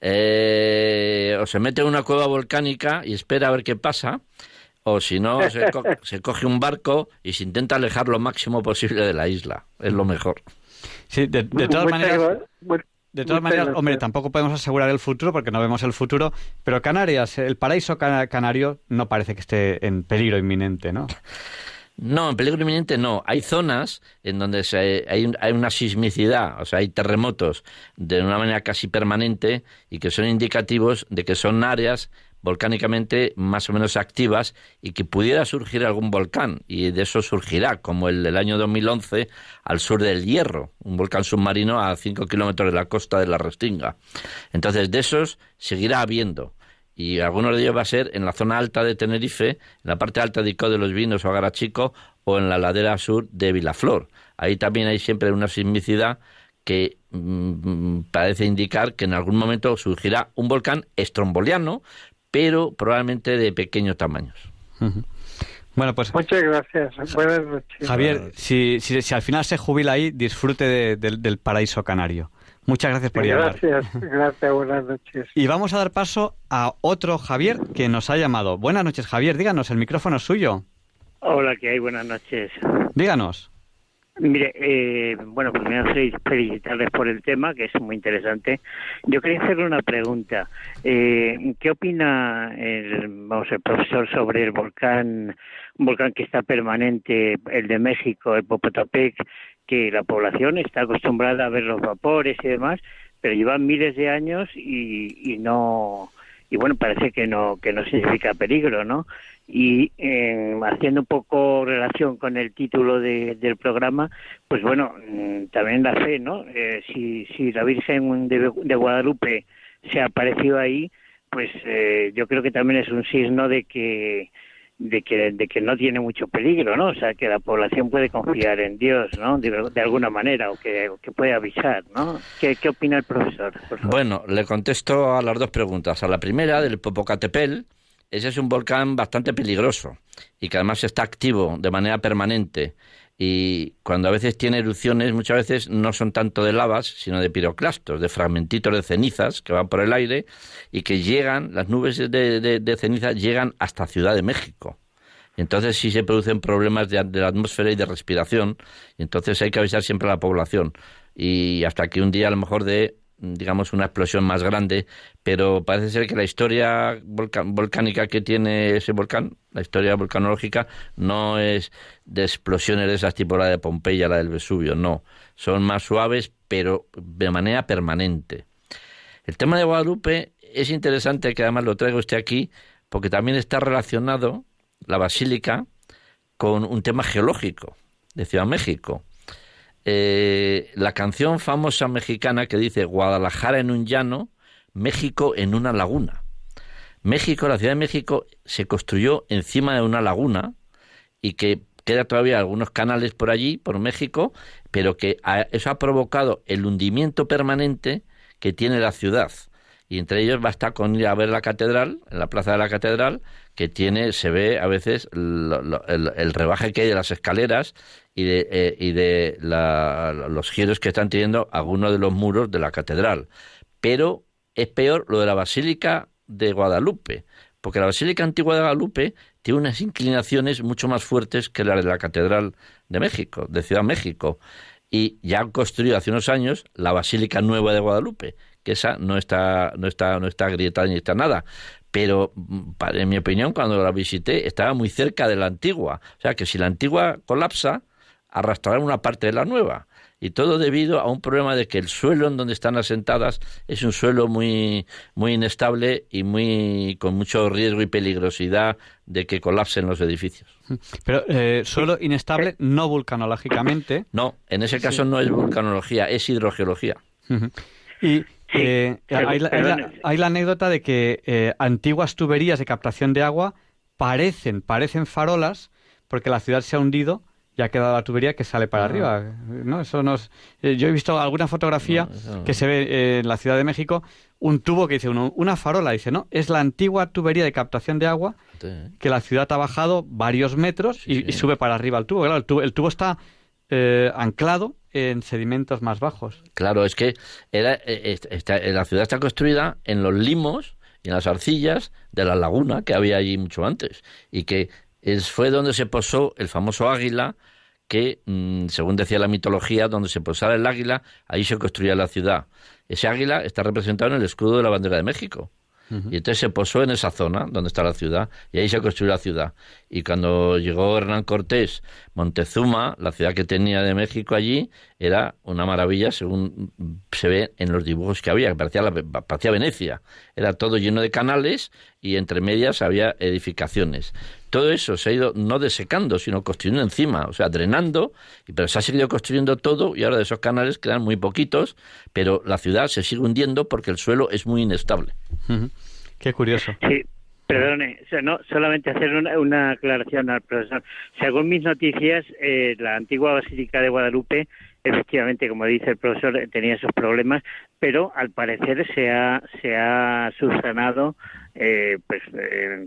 Eh, o se mete en una cueva volcánica y espera a ver qué pasa, o si no, se, coge un barco y se intenta alejar lo máximo posible de la isla. Es lo mejor. Sí, de, todas maneras. De todas maneras, hombre, tampoco podemos asegurar el futuro porque no vemos el futuro, pero Canarias, el paraíso canario, no parece que esté en peligro inminente, ¿no? No, en peligro inminente no. Hay zonas en donde hay, hay, una sismicidad, o sea, hay terremotos de una manera casi permanente y que son indicativos de que son áreas volcánicamente más o menos activas y que pudiera surgir algún volcán. Y de eso surgirá, como el del año 2011 al sur del Hierro, un volcán submarino a 5 kilómetros de la costa de la Restinga. Entonces, de esos seguirá habiendo. Y algunos de ellos va a ser en la zona alta de Tenerife, en la parte alta de Ico de los Vinos o Agarachico, o en la ladera sur de Vilaflor. Ahí también hay siempre una sismicidad que mm, parece indicar que en algún momento surgirá un volcán estromboliano, pero probablemente de pequeños tamaños. Bueno, pues. Muchas gracias. Buenas noches. Javier, si, si, al final se jubila ahí, disfrute del paraíso canario. Muchas gracias por llamar. Gracias, gracias, buenas noches. Y vamos a dar paso a otro Javier que nos ha llamado. Buenas noches, Javier, díganos, el micrófono es suyo. Hola, ¿qué hay? Buenas noches. Díganos. Mire, eh, bueno, primero felicitarles por el tema, que es muy interesante. Yo quería hacerle una pregunta. Eh, ¿Qué opina el, vamos, el profesor sobre el volcán, un volcán que está permanente, el de México, el Popotepec, que la población está acostumbrada a ver los vapores y demás, pero llevan miles de años y, y no y bueno parece que no que no significa peligro, ¿no? Y haciendo un poco relación con el título del programa, pues bueno, mm, también la fe, ¿no? Eh, si, si la Virgen de, Guadalupe se ha aparecido ahí, pues eh, yo creo que también es un signo de que de que, de que no tiene mucho peligro, ¿no? O sea, que la población puede confiar en Dios, ¿no? De, alguna manera, o que, que, puede avisar, ¿no? ¿Qué, ¿Qué, opina el profesor? Bueno, le contesto a las dos preguntas. A la primera, del Popocatépetl, ese es un volcán bastante peligroso y que además está activo de manera permanente. Y cuando a veces tiene erupciones, muchas veces no son tanto de lavas, sino de piroclastos, de fragmentitos de cenizas que van por el aire y que llegan, las nubes de, de, ceniza llegan hasta Ciudad de México. Entonces sí se producen problemas de, de, la atmósfera y de respiración. Entonces hay que avisar siempre a la población. Y hasta que un día a lo mejor de digamos, una explosión más grande, pero parece ser que la historia volcánica que tiene ese volcán, la historia volcanológica, no es de explosiones de esas tipo la de Pompeya, la del Vesubio, no. Son más suaves, pero de manera permanente. El tema de Guadalupe es interesante que además lo traigo usted aquí, porque también está relacionado la basílica con un tema geológico de Ciudad México. Eh, la canción famosa mexicana que dice Guadalajara en un llano, México en una laguna. México, la Ciudad de México, se construyó encima de una laguna y que queda todavía algunos canales por allí, por México, pero que eso ha provocado el hundimiento permanente que tiene la ciudad. Y entre ellos basta con ir a ver la catedral, en la plaza de la catedral, que tiene, se ve a veces el, rebaje que hay de las escaleras y de, eh, y de los giros que están teniendo algunos de los muros de la catedral. Pero es peor lo de la Basílica de Guadalupe, porque la Basílica Antigua de Guadalupe tiene unas inclinaciones mucho más fuertes que las de la Catedral de México, de Ciudad México. Y ya han construido hace unos años la Basílica Nueva de Guadalupe, que esa no está, no está, no está agrietada ni está nada. Pero, en mi opinión, cuando la visité, estaba muy cerca de la antigua. O sea que si la antigua colapsa, arrastrarán una parte de la nueva. Y todo debido a un problema de que el suelo en donde están asentadas es un suelo muy, muy inestable y muy, con mucho riesgo y peligrosidad de que colapsen los edificios. Pero eh, suelo inestable, no vulcanológicamente. No, en ese caso no es vulcanología, es hidrogeología. Y eh, hay, la, hay la- hay la anécdota de que eh, antiguas tuberías de captación de agua parecen, parecen farolas porque la ciudad se ha hundido y ha quedado la tubería que sale para Ah. arriba. ¿no? Eso nos, eh, yo he visto alguna fotografía No, eso no. que se ve eh, en la Ciudad de México, un tubo que dice uno, una farola, dice, no, es la antigua tubería de captación de agua Sí. que la ciudad ha bajado varios metros y, Sí, sí. y sube para arriba el tubo. Claro, el tubo, el tubo está eh, anclado en sedimentos más bajos. Claro, es que era, eh, est- está- eh, la ciudad está construida en los limos y en las arcillas de la laguna que había allí mucho antes. Y que es, fue donde se posó el famoso águila que, mm, según decía la mitología, donde se posara el águila, ahí se construía la ciudad. Ese águila está representado en el escudo de la bandera de México. Y entonces se posó en esa zona donde está la ciudad y ahí se construyó la ciudad. Y cuando llegó Hernán Cortés, Montezuma, la ciudad que tenía de México allí, era una maravilla según se ve en los dibujos que había, parecía, la- parecía Venecia. Era todo lleno de canales y entre medias había edificaciones. Todo eso se ha ido no desecando, sino construyendo encima, o sea, drenando, y- pero se ha seguido construyendo todo y ahora de esos canales quedan muy poquitos, pero la ciudad se sigue hundiendo porque el suelo es muy inestable. Qué curioso. Sí, perdone, o sea, no, solamente hacer una, una aclaración al profesor. Según mis noticias, eh, la antigua Basílica de Guadalupe, efectivamente, como dice el profesor, tenía esos problemas, pero al parecer se ha, se ha subsanado eh, pues,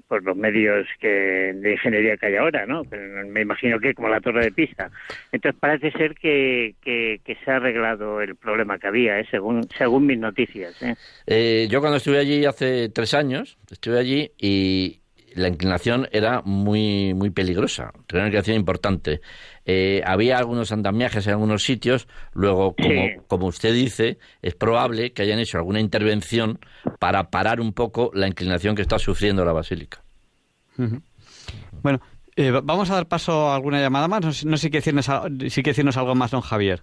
por los medios que, de ingeniería que hay ahora, ¿no? Pero me imagino que como la Torre de Pisa. Entonces parece ser que, que, que se ha arreglado el problema que había, ¿eh? según, según mis noticias. ¿eh? Eh, yo cuando estuve allí hace tres años, estuve allí y la inclinación era muy muy peligrosa, tenía una inclinación importante. Eh, había algunos andamiajes en algunos sitios, luego, como, Sí. como usted dice, es probable que hayan hecho alguna intervención para parar un poco la inclinación que está sufriendo la basílica. Bueno, eh, va- vamos a dar paso a alguna llamada más. No, sé- no sé si quiere decirnos, a- si quiere decirnos algo más, don Javier.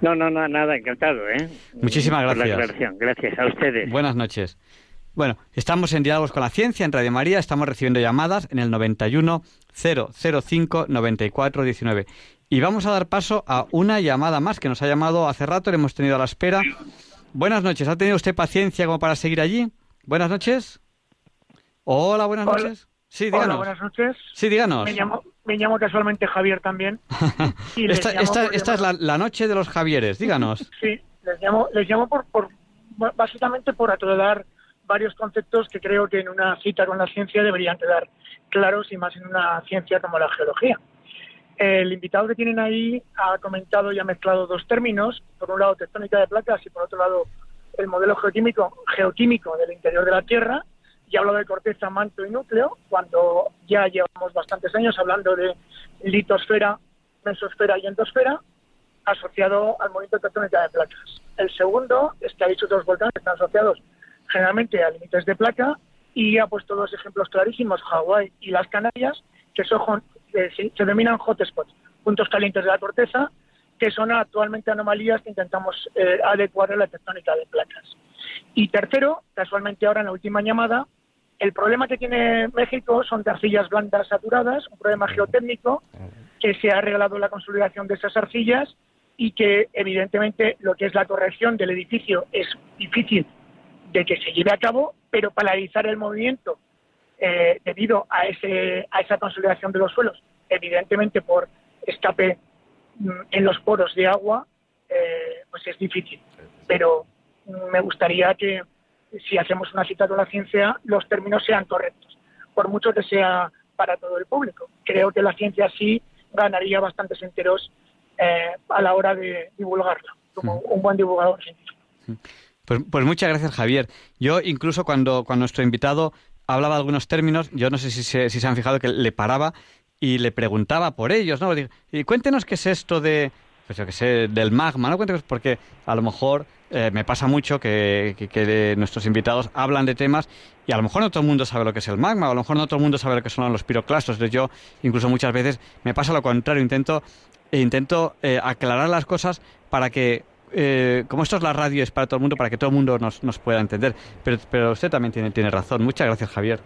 No, no, no, nada, encantado, ¿eh? Muchísimas Por la gracias. aclaración. Gracias a ustedes. Buenas noches. Bueno, estamos en Diálogos con la Ciencia en Radio María, estamos recibiendo llamadas en el 91 005 94 19. Y vamos a dar paso a una llamada más que nos ha llamado hace rato, le hemos tenido a la espera. Buenas noches, ¿ha tenido usted paciencia como para seguir allí? Buenas noches. Hola, buenas Hola. noches. Sí, Hola, díganos. buenas noches. Sí, díganos. Me llamo, me llamo casualmente Javier también. Y Esta, es la, la noche de los Javieres, díganos. Sí, les llamo, les llamo por, por básicamente por aclarar varios conceptos que creo que en una cita con la ciencia deberían quedar claros y más en una ciencia como la geología. El invitado que tienen ahí ha comentado y ha mezclado dos términos, por un lado tectónica de placas y por otro lado el modelo geoquímico, geoquímico del interior de la Tierra, y hablo de corteza, manto y núcleo, cuando ya llevamos bastantes años hablando de litosfera, mesosfera y endosfera, asociado al movimiento tectónica de placas. El segundo es que ha dicho que los volcanes están asociados generalmente a límites de placa y ha puesto dos ejemplos clarísimos, Hawái y las Canarias, que son, eh, se, denominan hotspots, puntos calientes de la corteza, que son actualmente anomalías que intentamos eh, adecuar a la tectónica de placas. Y tercero, casualmente ahora en la última llamada, el problema que tiene México son de arcillas blandas saturadas, un problema geotécnico que se ha arreglado la consolidación de esas arcillas y que evidentemente lo que es la corrección del edificio es difícil de que se lleve a cabo, pero paralizar el movimiento eh, debido a, ese, a esa consolidación de los suelos, evidentemente por escape mm, en los poros de agua, eh, pues es difícil. Pero mm, me gustaría que si hacemos una cita con la ciencia, los términos sean correctos, por mucho que sea para todo el público. Creo que la ciencia sí ganaría bastantes enteros eh, a la hora de divulgarla, como un buen divulgador científico. Pues, pues muchas gracias, Javier. Yo incluso cuando, cuando nuestro invitado hablaba de algunos términos, yo no sé si se, si se han fijado que le paraba y le preguntaba por ellos, ¿no? Y cuéntenos qué es esto de, pues yo que sé, del magma, ¿no? Cuéntenos, porque a lo mejor eh, me pasa mucho que, que- que nuestros invitados hablan de temas y a lo mejor no todo el mundo sabe lo que es el magma, o a lo mejor no todo el mundo sabe lo que son los piroclastos. Entonces yo, incluso muchas veces, me pasa lo contrario, intento, intento eh, aclarar las cosas para que eh, como esto es la radio, es para todo el mundo, para que todo el mundo nos, nos pueda entender. Pero, pero usted también tiene, tiene razón. Muchas gracias, Javier.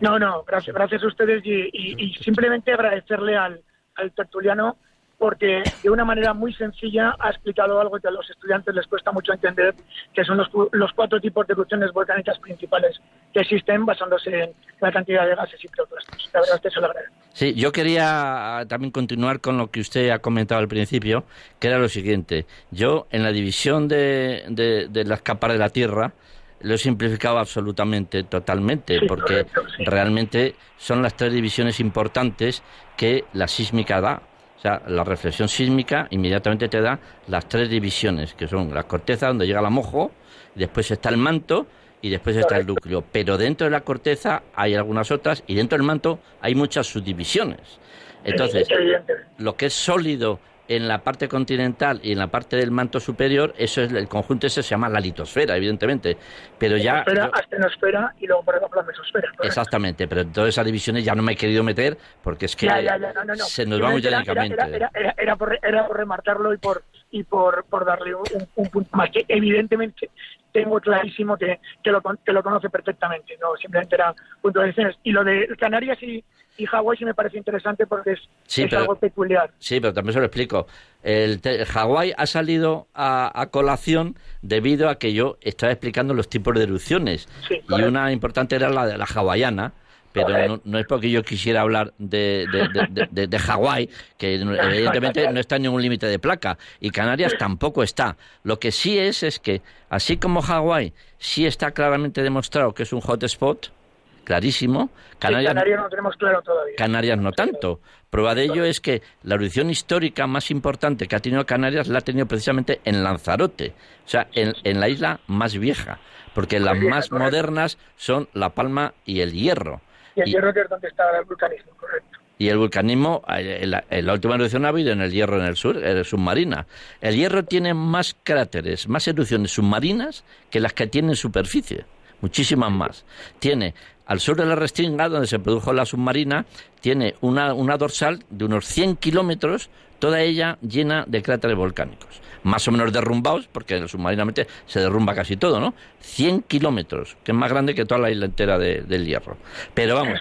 No, no, gracias, gracias a ustedes y, y- y simplemente agradecerle al, al tertuliano porque de una manera muy sencilla ha explicado algo que a los estudiantes les cuesta mucho entender, que son los, los cuatro tipos de erupciones volcánicas principales que existen basándose en la cantidad de gases y protoplásticos. La verdad es que eso lo agradezco. Sí, yo quería también continuar con lo que usted ha comentado al principio, que era lo siguiente. Yo, en la división de, de, de las capas de la Tierra, lo he simplificado absolutamente, totalmente, Sí, porque correcto, sí. realmente son las tres divisiones importantes que la sísmica da. O sea, la reflexión sísmica inmediatamente te da las tres divisiones, que son la corteza donde llega la mojo, después está el manto y después está el núcleo. Pero dentro de la corteza hay algunas otras y dentro del manto hay muchas subdivisiones. Entonces, lo que es sólido en la parte continental y en la parte del manto superior, eso es el conjunto ese se llama la litosfera, evidentemente. Pero ya Esfera, astenosfera y luego por ejemplo la mesosfera. exactamente, pero en todas esas divisiones ya no me he querido meter porque es que Ya, ya, ya, no, no, no. se nos va muy técnicamente. Era, era, por, era por remarcarlo y por y por, por darle un, un punto más que evidentemente tengo clarísimo que, que, lo, que lo conoce perfectamente, no simplemente era puntualizaciones. Y lo de Canarias y, y Hawái sí me parece interesante porque es, Sí, es pero- algo peculiar. Sí, pero también se lo explico. El, Hawái ha salido a, a colación debido a que yo estaba explicando los tipos de erupciones. Sí, y una importante era la de la hawaiana. Pero no, no es porque yo quisiera hablar de, de, de, Hawái, que evidentemente no está en ningún límite de placa, y Canarias tampoco está. Lo que sí es es que, así como Hawái sí está claramente demostrado que es un hotspot, clarísimo, Canarias, Canarias no lo tenemos claro todavía. Canarias no tanto. Prueba de ello es que la erupción histórica más importante que ha tenido Canarias la ha tenido precisamente en Lanzarote, o sea, en, en la isla más vieja, porque las más correcto. modernas son La Palma y el Hierro. y el y- hierro que es donde está el vulcanismo, correcto. Y el vulcanismo, eh, en la, en la última erupción ha habido en el Hierro en el sur, en submarina. El Hierro tiene más cráteres, más erupciones submarinas que las que tiene en superficie, muchísimas más. Tiene al sur de la Restinga, donde se produjo la submarina, tiene una, una dorsal de unos 100 kilómetros, toda ella llena de cráteres volcánicos. Más o menos derrumbados, porque submarinamente se derrumba casi todo, ¿no? 100 kilómetros, que es más grande que toda la isla entera de- del Hierro. Pero vamos,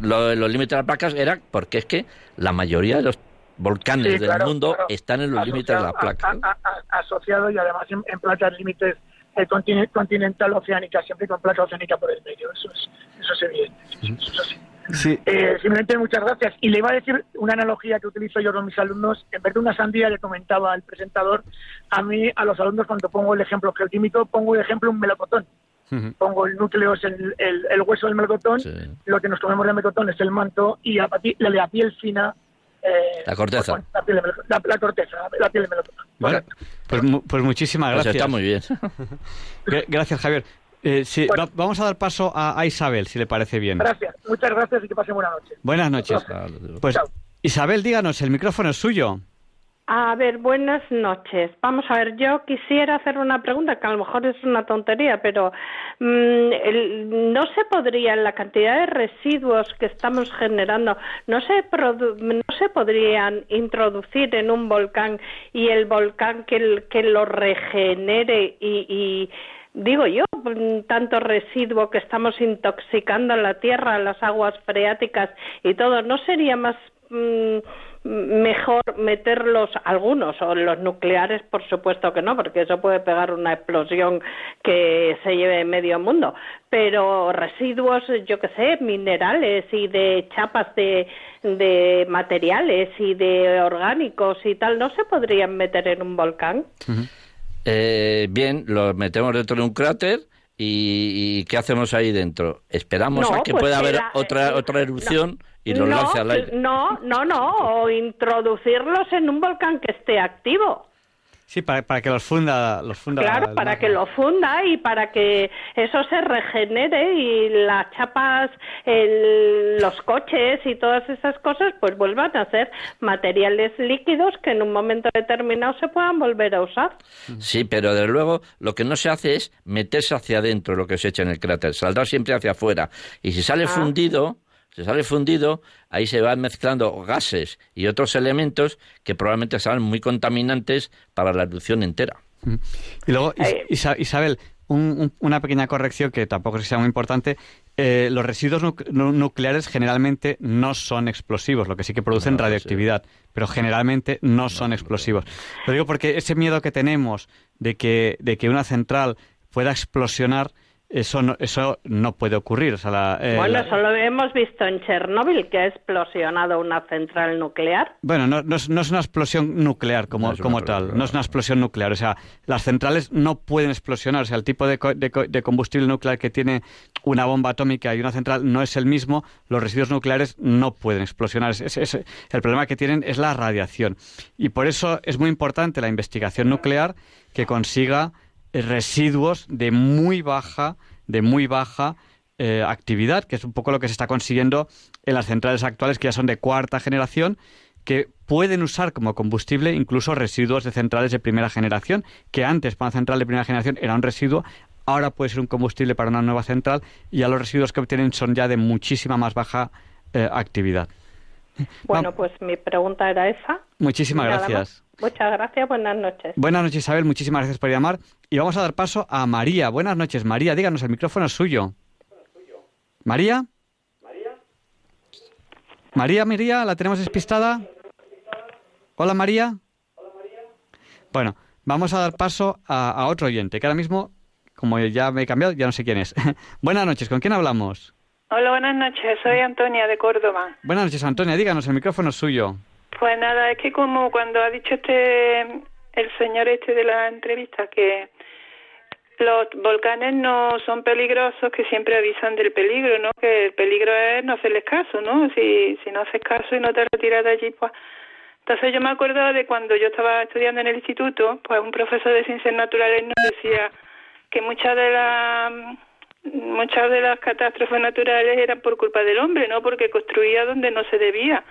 lo los límites de las placas era porque es que la mayoría de los volcanes Sí, del mundo claro. están en los límites de las placas. a- a- a- asociado y además en, en placas límites eh, continen- continental oceánica, siempre con placa oceánica por el medio. Eso es, eso es evidente. eso sí. Sí, Eh, simplemente muchas gracias. Y le iba a decir una analogía que utilizo yo con mis alumnos. En vez de una sandía, le comentaba el presentador, a mí, a los alumnos, cuando pongo el ejemplo geoquímico, pongo de ejemplo un melocotón. Pongo el núcleo, es el, el- el hueso del melocotón, Sí. lo que nos comemos del melocotón es el manto y a partir la, la piel fina. Eh, La corteza. bueno, la, piel de melocotón, la- la corteza, la, piel de melocotón. Bueno, pues, pues muchísimas Pues gracias. está muy bien. Gra- Gracias, Javier. Eh, sí, Bueno. va- vamos a dar paso a, a Isabel, si le parece bien. Gracias, muchas gracias y que pasen buena noche. Buenas noches. Pues Chao. Isabel, díganos, el micrófono es suyo. A ver, buenas noches. Vamos a ver, yo quisiera hacer una pregunta que a lo mejor es una tontería, pero mm, el- no se podría, la cantidad de residuos que estamos generando, no se, produ- no se podrían introducir en un volcán y el volcán que, el- que lo regenere y, y digo yo, tanto residuo que estamos intoxicando la tierra, las aguas freáticas y todo, ¿no sería más mm, mejor meterlos algunos o los nucleares por supuesto que no porque eso puede pegar una explosión que se lleve medio mundo. Pero residuos yo que sé minerales y de chapas de, de materiales y de orgánicos y tal no se podrían meter en un volcán Eh, bien, lo metemos dentro de un cráter y, y ¿qué hacemos ahí dentro? Esperamos No, a que pues pueda haber otra eh, otra erupción y no, los lance al aire. no no no o introducirlos en un volcán que esté activo Sí, para, para que los funda, los funda Claro, para que lo funda y para que eso se regenere y las chapas, el- los coches y todas esas cosas pues vuelvan a ser materiales líquidos que en un momento determinado se puedan volver a usar. Sí, pero desde luego lo que no se hace es meterse hacia adentro lo que se echa en el cráter, saldrá siempre hacia afuera. Y si sale Ah. fundido, si sale fundido, ahí se van mezclando gases y otros elementos que probablemente serán muy contaminantes para la erupción entera. Y luego, Is- Eh, Isa- Isabel, un- un- una pequeña corrección que tampoco es que sea muy importante. eh, los residuos nuc- nu- nucleares generalmente no son explosivos, lo que sí que producen radioactividad, pero generalmente no son explosivos. Lo digo porque ese miedo que tenemos de que, de que una central pueda explosionar, eso no, eso no puede ocurrir. O sea, la- eh, bueno, la- eso lo hemos visto en Chernóbil, que ha explosionado una central nuclear. Bueno, no, no es, no es una explosión nuclear como, como tal, no es una explosión nuclear. O sea, las centrales no pueden explosionar. O sea, el tipo de, co- de co- de combustible nuclear que tiene una bomba atómica y una central no es el mismo. Los residuos nucleares no pueden explosionar. Es- es- es- el problema que tienen es la radiación. Y por eso es muy importante la investigación nuclear que consiga residuos de muy baja, de muy baja eh, actividad, que es un poco lo que se está consiguiendo en las centrales actuales que ya son de cuarta generación, que pueden usar como combustible incluso residuos de centrales de primera generación, que antes para una central de primera generación era un residuo, ahora puede ser un combustible para una nueva central y ya los residuos que obtienen son ya de muchísima más baja eh, actividad. Bueno, pues mi pregunta era esa. Muchísimas Nada más. Muchas gracias, buenas noches. Buenas noches, Isabel. Muchísimas gracias por llamar. Y vamos a dar paso a María. Buenas noches, María. Díganos, el micrófono es suyo. ¿María? María, María, ¿la tenemos despistada? Hola, María. Bueno, vamos a dar paso a, a otro oyente, que ahora mismo, como ya me he cambiado, ya no sé quién es. Buenas noches, ¿con quién hablamos? Hola, buenas noches. Soy Antonia de Córdoba. Buenas noches, Antonia. Díganos, el micrófono es suyo. Pues nada, es que como cuando ha dicho este el señor este de la entrevista que los volcanes no son peligrosos, que siempre avisan del peligro, ¿no? Que el peligro es no hacerles caso, ¿no? Si, si no haces caso y no te retiras de allí, pues... Entonces yo me acuerdo de cuando yo estaba estudiando en el instituto, pues un profesor de ciencias naturales nos decía que muchas de las muchas de las catástrofes naturales eran por culpa del hombre, ¿no? Porque construía donde no se debía,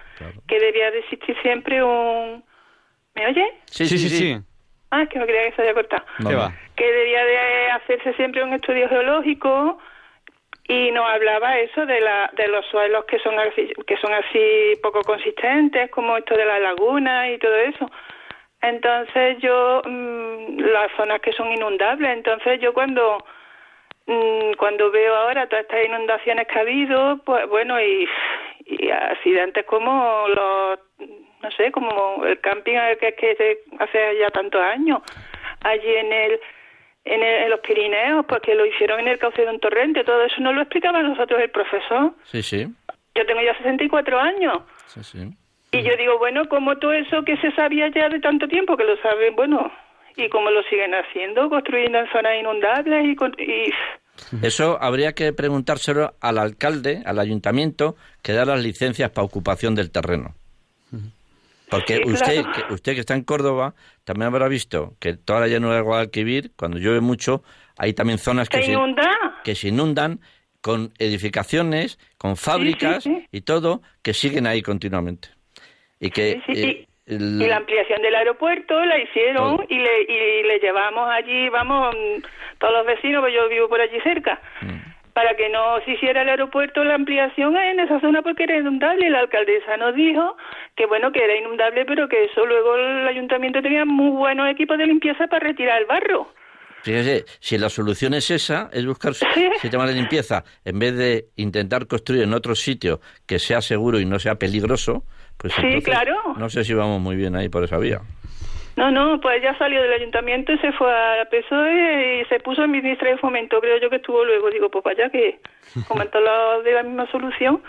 que debía de existir siempre un... ¿Me oye? Sí, sí, sí. Ah, es que no quería que se haya cortado. ¿Qué va? Que debía de hacerse siempre un estudio geológico y nos hablaba eso de la de los suelos que son así, que son así poco consistentes, como esto de las lagunas y todo eso. Entonces yo mm, las zonas que son inundables, entonces yo cuando cuando veo ahora todas estas inundaciones que ha habido, pues bueno, y, y accidentes como los, no sé, como el camping que, que se hace ya tantos años, allí en el, en, el- en los Pirineos, pues que lo hicieron en el cauce de un torrente, todo eso no lo explicaba a nosotros el profesor. Sí, sí. Yo tengo ya 64 años. sí, sí. Y yo digo, bueno, como todo eso que se sabía ya de tanto tiempo, que lo saben, bueno, y cómo lo siguen haciendo, construyendo en zonas inundables y, y Eso habría que preguntárselo al alcalde, al ayuntamiento, que da las licencias para ocupación del terreno. Porque Sí, usted, claro. que, usted que está en Córdoba, también habrá visto que toda la llanura del Guadalquivir, cuando llueve mucho, hay también zonas que se que se inundan con edificaciones, con fábricas sí. y todo, que siguen ahí continuamente. Y que... Sí, sí, eh, el- Y la ampliación del aeropuerto la hicieron y le, y le llevamos allí, vamos, mm, todos los vecinos, pues yo vivo por allí cerca, Mm. para que no se hiciera el aeropuerto la ampliación en esa zona porque era inundable y la alcaldesa nos dijo que bueno, que era inundable, pero que eso luego el ayuntamiento tenía muy buenos equipos de limpieza para retirar el barro. Fíjese, si la solución es esa, es buscar sistemas de limpieza, en vez de intentar construir en otro sitio que sea seguro y no sea peligroso, pues Sí, entonces claro. no sé si vamos muy bien ahí por esa vía. No, no, pues ya salió del ayuntamiento y se fue a la PSOE y se puso en ministra de fomento, creo yo que estuvo luego. Digo, pues vaya que comentó la, de la misma solución.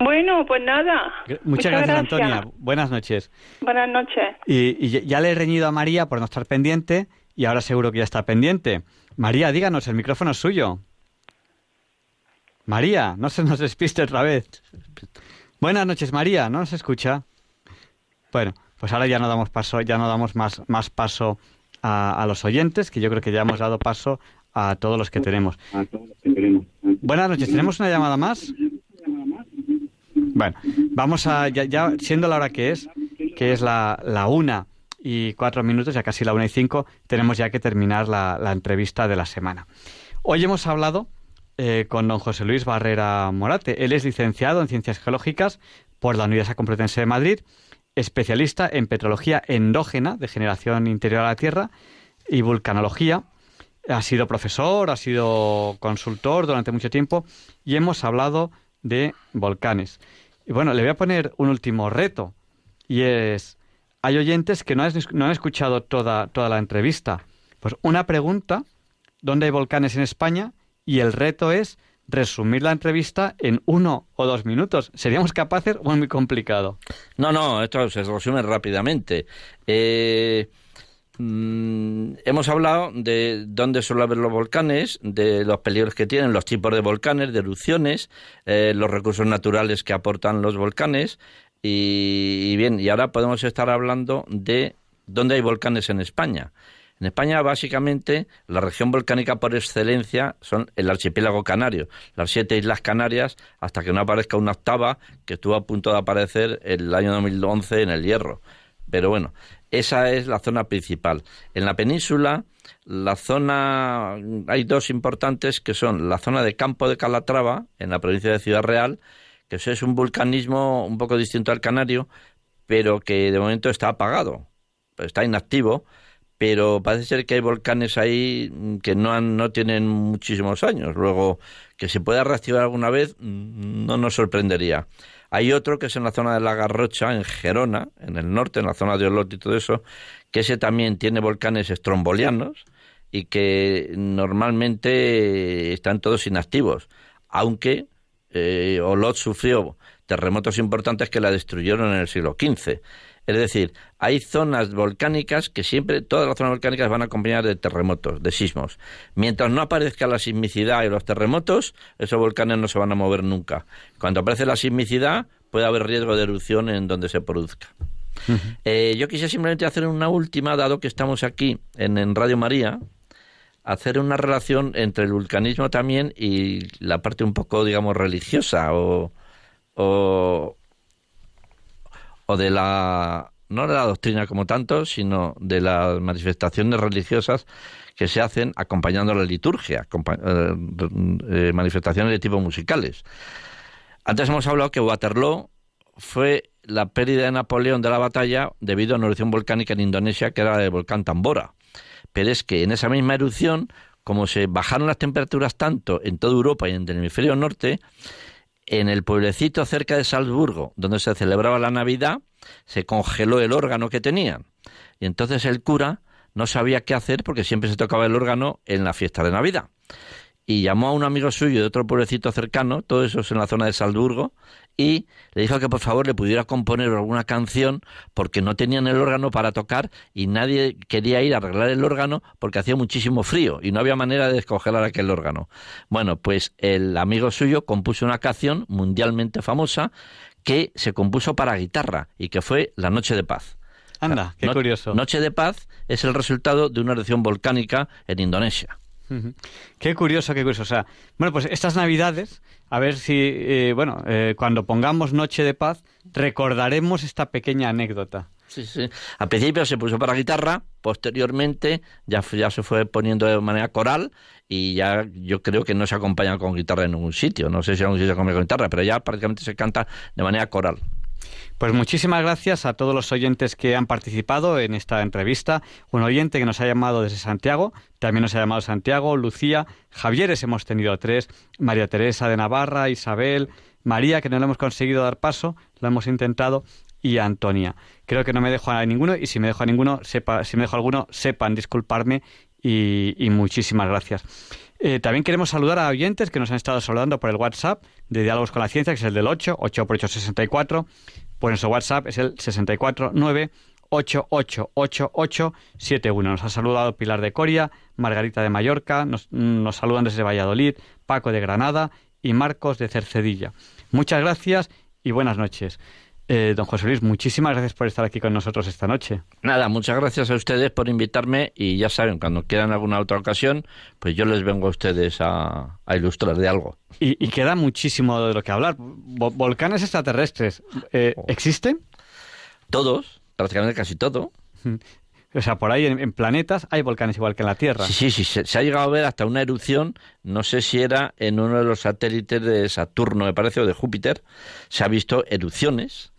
Bueno, pues nada. Muchas, gracias, Antonia. Buenas noches. Buenas noches. Y, y ya- ya le he reñido a María por no estar pendiente y ahora seguro que ya está pendiente. María, díganos, el micrófono es suyo. María, no se nos despiste otra vez. Buenas noches, María, ¿no nos escucha? Bueno, pues ahora ya no damos paso, ya no damos más, más paso a, a los oyentes, que yo creo que ya hemos dado paso a todos los que tenemos. Buenas noches, ¿tenemos una llamada más? Bueno, vamos a, ya, ya siendo la hora que es, que es la, la una y cuatro minutos, ya casi la una y cinco, tenemos ya que terminar la, la entrevista de la semana. Hoy hemos hablado eh, con don José Luis Barrera Morate. Él es licenciado en Ciencias Geológicas por la Universidad Complutense de Madrid, especialista en petrología endógena de generación interior a la Tierra y vulcanología ha sido profesor, ha sido consultor durante mucho tiempo y hemos hablado de volcanes. Y bueno, le voy a poner un último reto y es, hay oyentes que no no han escuchado toda, toda la entrevista. Pues una pregunta, ¿dónde hay volcanes en España? Y el reto es resumir la entrevista en uno o dos minutos. ¿Seríamos capaces o es muy complicado? No, no, esto se resume rápidamente. Eh, mm, hemos hablado de dónde suelen haber los volcanes, de los peligros que tienen, los tipos de volcanes, de erupciones, eh, los recursos naturales que aportan los volcanes. Y, y bien, y ahora podemos estar hablando de dónde hay volcanes en España. En España, básicamente, la región volcánica por excelencia son el archipiélago canario, las siete islas canarias, hasta que no aparezca una octava que estuvo a punto de aparecer el año 2011 en el Hierro. Pero bueno, esa es la zona principal. En la península, la zona, hay dos importantes que son la zona de Campo de Calatrava, en la provincia de Ciudad Real, que es un vulcanismo un poco distinto al canario, pero que de momento está apagado, está inactivo pero parece ser que hay volcanes ahí que no, han, no tienen muchísimos años. Luego, que se pueda reactivar alguna vez mm, no nos sorprendería. Hay otro que es en la zona de la Garrocha, en Gerona, en el norte, en la zona de Olot y todo eso, que ese también tiene volcanes estrombolianos y que normalmente están todos inactivos, aunque eh, Olot sufrió terremotos importantes que la destruyeron en el siglo XV. Es decir, hay zonas volcánicas que siempre, todas las zonas volcánicas van a acompañar de terremotos, de sismos. Mientras no aparezca la sismicidad y los terremotos, esos volcanes no se van a mover nunca. Cuando aparece la sismicidad, puede haber riesgo de erupción en donde se produzca. Eh, yo quisiera simplemente hacer una última, dado que estamos aquí en, Radio María, hacer una relación entre el vulcanismo también y la parte un poco, digamos, religiosa o, o, o de la no de la doctrina como tanto, sino de las manifestaciones religiosas que se hacen acompañando la liturgia, eh, eh, manifestaciones de tipo musicales. Antes hemos hablado que Waterloo fue la pérdida de Napoleón de la batalla debido a una erupción volcánica en Indonesia que era el volcán Tambora. Pero es que en esa misma erupción, como se bajaron las temperaturas tanto en toda Europa y en el hemisferio norte, en el pueblecito cerca de Salzburgo, donde se celebraba la Navidad, se congeló el órgano que tenían. Y entonces el cura no sabía qué hacer porque siempre se tocaba el órgano en la fiesta de Navidad y llamó a un amigo suyo de otro pueblecito cercano, todo eso es en la zona de Salzburgo, y le dijo que por favor le pudiera componer alguna canción porque no tenían el órgano para tocar y nadie quería ir a arreglar el órgano porque hacía muchísimo frío y no había manera de descongelar aquel órgano. Bueno, pues el amigo suyo compuso una canción mundialmente famosa que se compuso para guitarra y que fue La Noche de Paz. Anda, qué curioso. Noche de Paz es el resultado de una erupción volcánica en Indonesia. Qué curioso, qué curioso. Bueno, pues estas Navidades, a ver si, eh, bueno, eh, cuando pongamos Noche de Paz, recordaremos esta pequeña anécdota. Sí, sí. Al principio se puso para guitarra, posteriormente ya, ya se fue poniendo de manera coral y ya yo creo que no se acompaña con guitarra en ningún sitio. No sé si algún sitio se acompaña con guitarra, pero ya prácticamente se canta de manera coral. Pues muchísimas gracias a todos los oyentes que han participado en esta entrevista. Un oyente que nos ha llamado desde Santiago, también nos ha llamado Santiago, Lucía, Javieres hemos tenido tres, María Teresa de Navarra, Isabel, María, que no le hemos conseguido dar paso, lo hemos intentado, y Antonia. Creo que no me dejo a ninguno y si me dejo a ninguno, sepa, si me dejo alguno, sepan disculparme y, muchísimas gracias. Eh, también queremos saludar a oyentes que nos han estado saludando por el WhatsApp de Diálogos con la Ciencia, que es el del 8, 8 por 8, 64. Pues nuestro WhatsApp es el 649 888871. Nos ha saludado Pilar de Coria, Margarita de Mallorca, nos, nos, saludan desde Valladolid, Paco de Granada y Marcos de Cercedilla. Muchas gracias y buenas noches. Eh, don José Luis, muchísimas gracias por estar aquí con nosotros esta noche. Nada, muchas gracias a ustedes por invitarme y ya saben, cuando quieran alguna otra ocasión, pues yo les vengo a ustedes a, ilustrar de algo. Y, queda muchísimo de lo que hablar. ¿Volcanes extraterrestres eh, oh. existen? Todos, prácticamente casi todo. O sea, por ahí en, planetas hay volcanes igual que en la Tierra. Sí, sí, sí. Se, ha llegado a ver hasta una erupción, no sé si era en uno de los satélites de Saturno, me parece, o de Júpiter. Se ha visto erupciones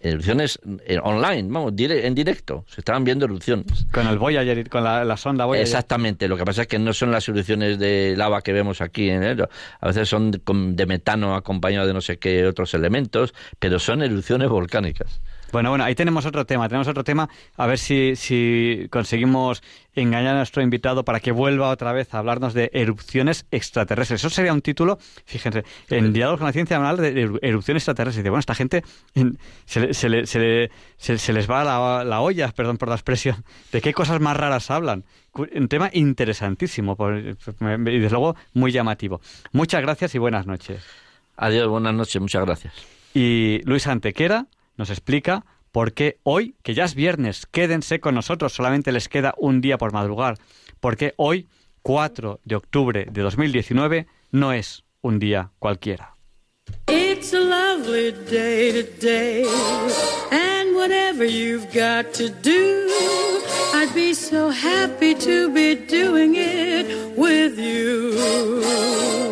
erupciones eh, online, vamos, dire- en directo. Se estaban viendo erupciones. Con el Voyager, con la, la sonda Voyager. Exactamente. Lo que pasa es que no son las erupciones de lava que vemos aquí en el, a veces son de metano acompañado de no sé qué otros elementos, pero son erupciones volcánicas. Bueno, bueno, ahí tenemos otro tema, tenemos otro tema, a ver si, si conseguimos engañar a nuestro invitado para que vuelva otra vez a hablarnos de erupciones extraterrestres. Eso sería un título, fíjense, en Diálogos con la Ciencia hablar de eru- erupciones extraterrestres. Y bueno, esta gente en- se, se, le- se, le- se- les va la, la olla, perdón por la expresión, de qué cosas más raras hablan. Un tema interesantísimo y desde luego muy llamativo. Muchas gracias y buenas noches. Adiós, buenas noches, muchas gracias. Y Luis Antequera nos explica por qué hoy, que ya es viernes, quédense con nosotros, solamente les queda un día por madrugar, porque hoy, 4 de octubre de 2019, no es un día cualquiera. It's a lovely day today, and whatever you've got to do, I'd be so happy to be doing it with you.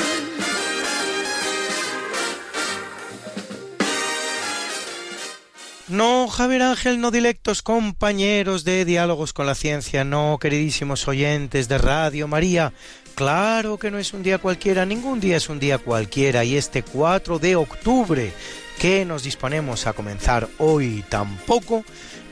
No, Javier Ángel, no dilectos compañeros de Diálogos con la Ciencia, no, queridísimos oyentes de Radio María. Claro que no es un día cualquiera, ningún día es un día cualquiera, y este 4 de octubre que nos disponemos a comenzar hoy tampoco,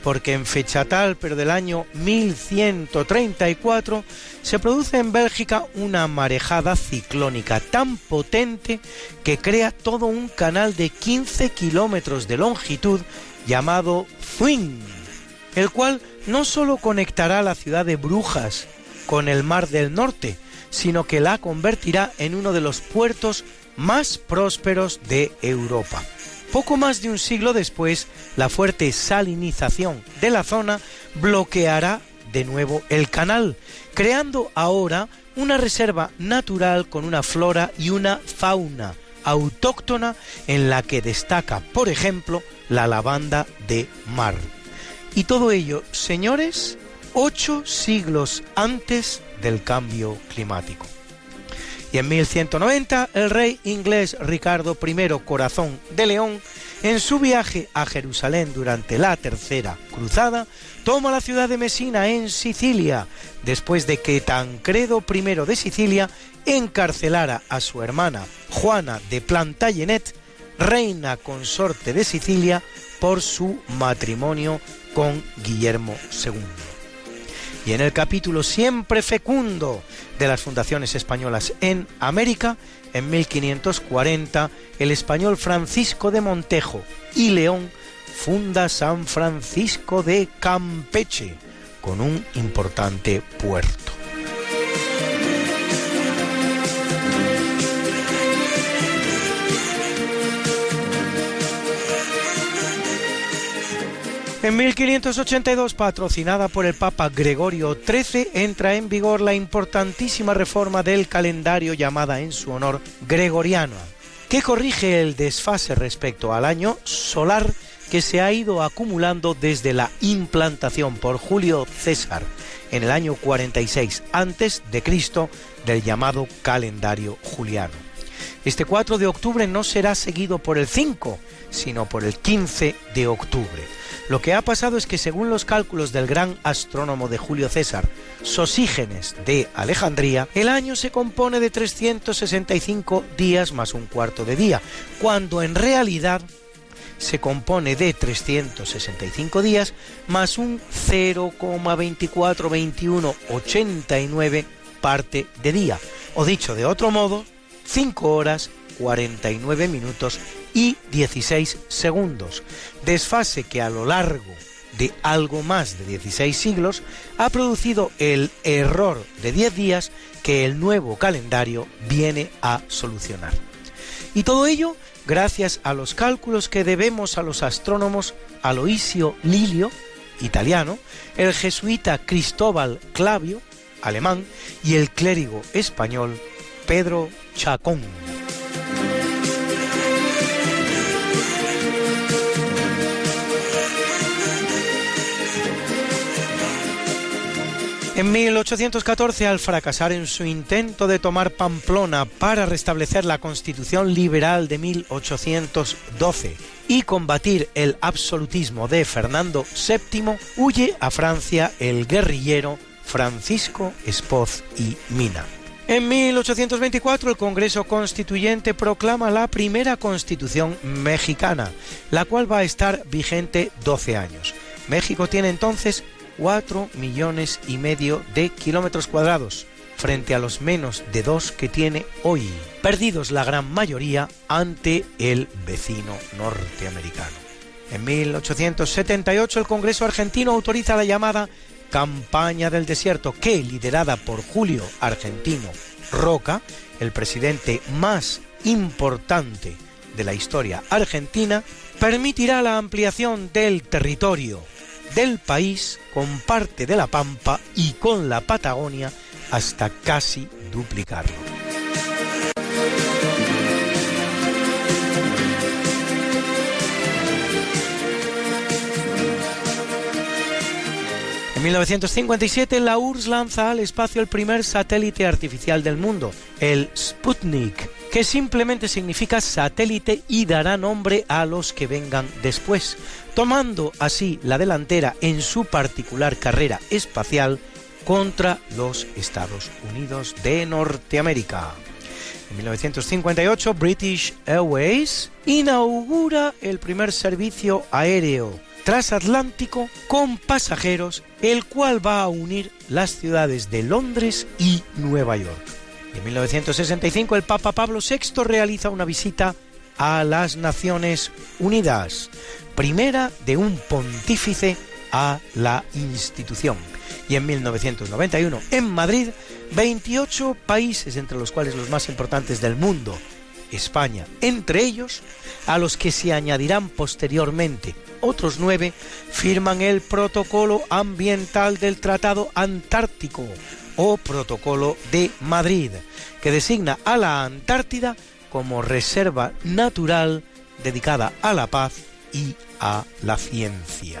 porque en fecha tal, pero del año 1134, se produce en Bélgica una marejada ciclónica tan potente que crea todo un canal de 15 kilómetros de longitud llamado Fuin, el cual no solo conectará la ciudad de Brujas con el Mar del Norte, sino que la convertirá en uno de los puertos más prósperos de Europa. Poco más de un siglo después, la fuerte salinización de la zona bloqueará de nuevo el canal, creando ahora una reserva natural con una flora y una fauna autóctona en la que destaca, por ejemplo, la lavanda de mar. Y todo ello, señores, ocho siglos antes del cambio climático. Y en 1190, el rey inglés Ricardo I Corazón de León, en su viaje a Jerusalén durante la Tercera Cruzada, toma la ciudad de Mesina en Sicilia, después de que Tancredo I de Sicilia encarcelara a su hermana Juana de Plantagenet, reina consorte de Sicilia, por su matrimonio con Guillermo II. Y en el capítulo siempre fecundo de las fundaciones españolas en América, en 1540, el español Francisco de Montejo y León funda San Francisco de Campeche, con un importante puerto. En 1582, patrocinada por el Papa Gregorio XIII, entra en vigor la importantísima reforma del calendario llamada en su honor Gregoriano, que corrige el desfase respecto al año solar que se ha ido acumulando desde la implantación por Julio César en el año 46 antes de Cristo del llamado calendario juliano. Este 4 de octubre no será seguido por el 5, sino por el 15 de octubre. Lo que ha pasado es que según los cálculos del gran astrónomo de Julio César, Sosígenes de Alejandría, el año se compone de 365 días más un cuarto de día, cuando en realidad se compone de 365 días más un 0,242189 parte de día, o dicho de otro modo, 5 horas 49 minutos y 16 segundos, desfase que a lo largo de algo más de 16 siglos ha producido el error de 10 días que el nuevo calendario viene a solucionar. Y todo ello gracias a los cálculos que debemos a los astrónomos Aloisio Lilio, italiano, el jesuita Cristóbal Clavio, alemán, y el clérigo español Pedro Chacón. En 1814, al fracasar en su intento de tomar Pamplona para restablecer la constitución liberal de 1812 y combatir el absolutismo de Fernando VII, huye a Francia el guerrillero Francisco Espoz y Mina. En 1824 el Congreso Constituyente proclama la primera constitución mexicana, la cual va a estar vigente 12 años. México tiene entonces 4 millones y medio de kilómetros cuadrados, frente a los menos de 2 que tiene hoy, perdidos la gran mayoría ante el vecino norteamericano. En 1878 el Congreso argentino autoriza la llamada Campaña del Desierto, que, liderada por Julio Argentino Roca, el presidente más importante de la historia argentina, permitirá la ampliación del territorio del país con parte de la Pampa y con la Patagonia hasta casi duplicarlo. En 1957 la URSS lanza al espacio el primer satélite artificial del mundo, el Sputnik, que simplemente significa satélite y dará nombre a los que vengan después, tomando así la delantera en su particular carrera espacial contra los Estados Unidos de Norteamérica. En 1958, British Airways inaugura el primer servicio aéreo transatlántico con pasajeros, el cual va a unir las ciudades de Londres y Nueva York. En 1965 el Papa Pablo VI realiza una visita a las Naciones Unidas, primera de un pontífice a la institución. Y en 1991 en Madrid 28 países, entre los cuales los más importantes del mundo, España, entre ellos, a los que se añadirán posteriormente otros nueve, firman el Protocolo Ambiental del Tratado Antártico o Protocolo de Madrid, que designa a la Antártida como reserva natural dedicada a la paz y a la ciencia.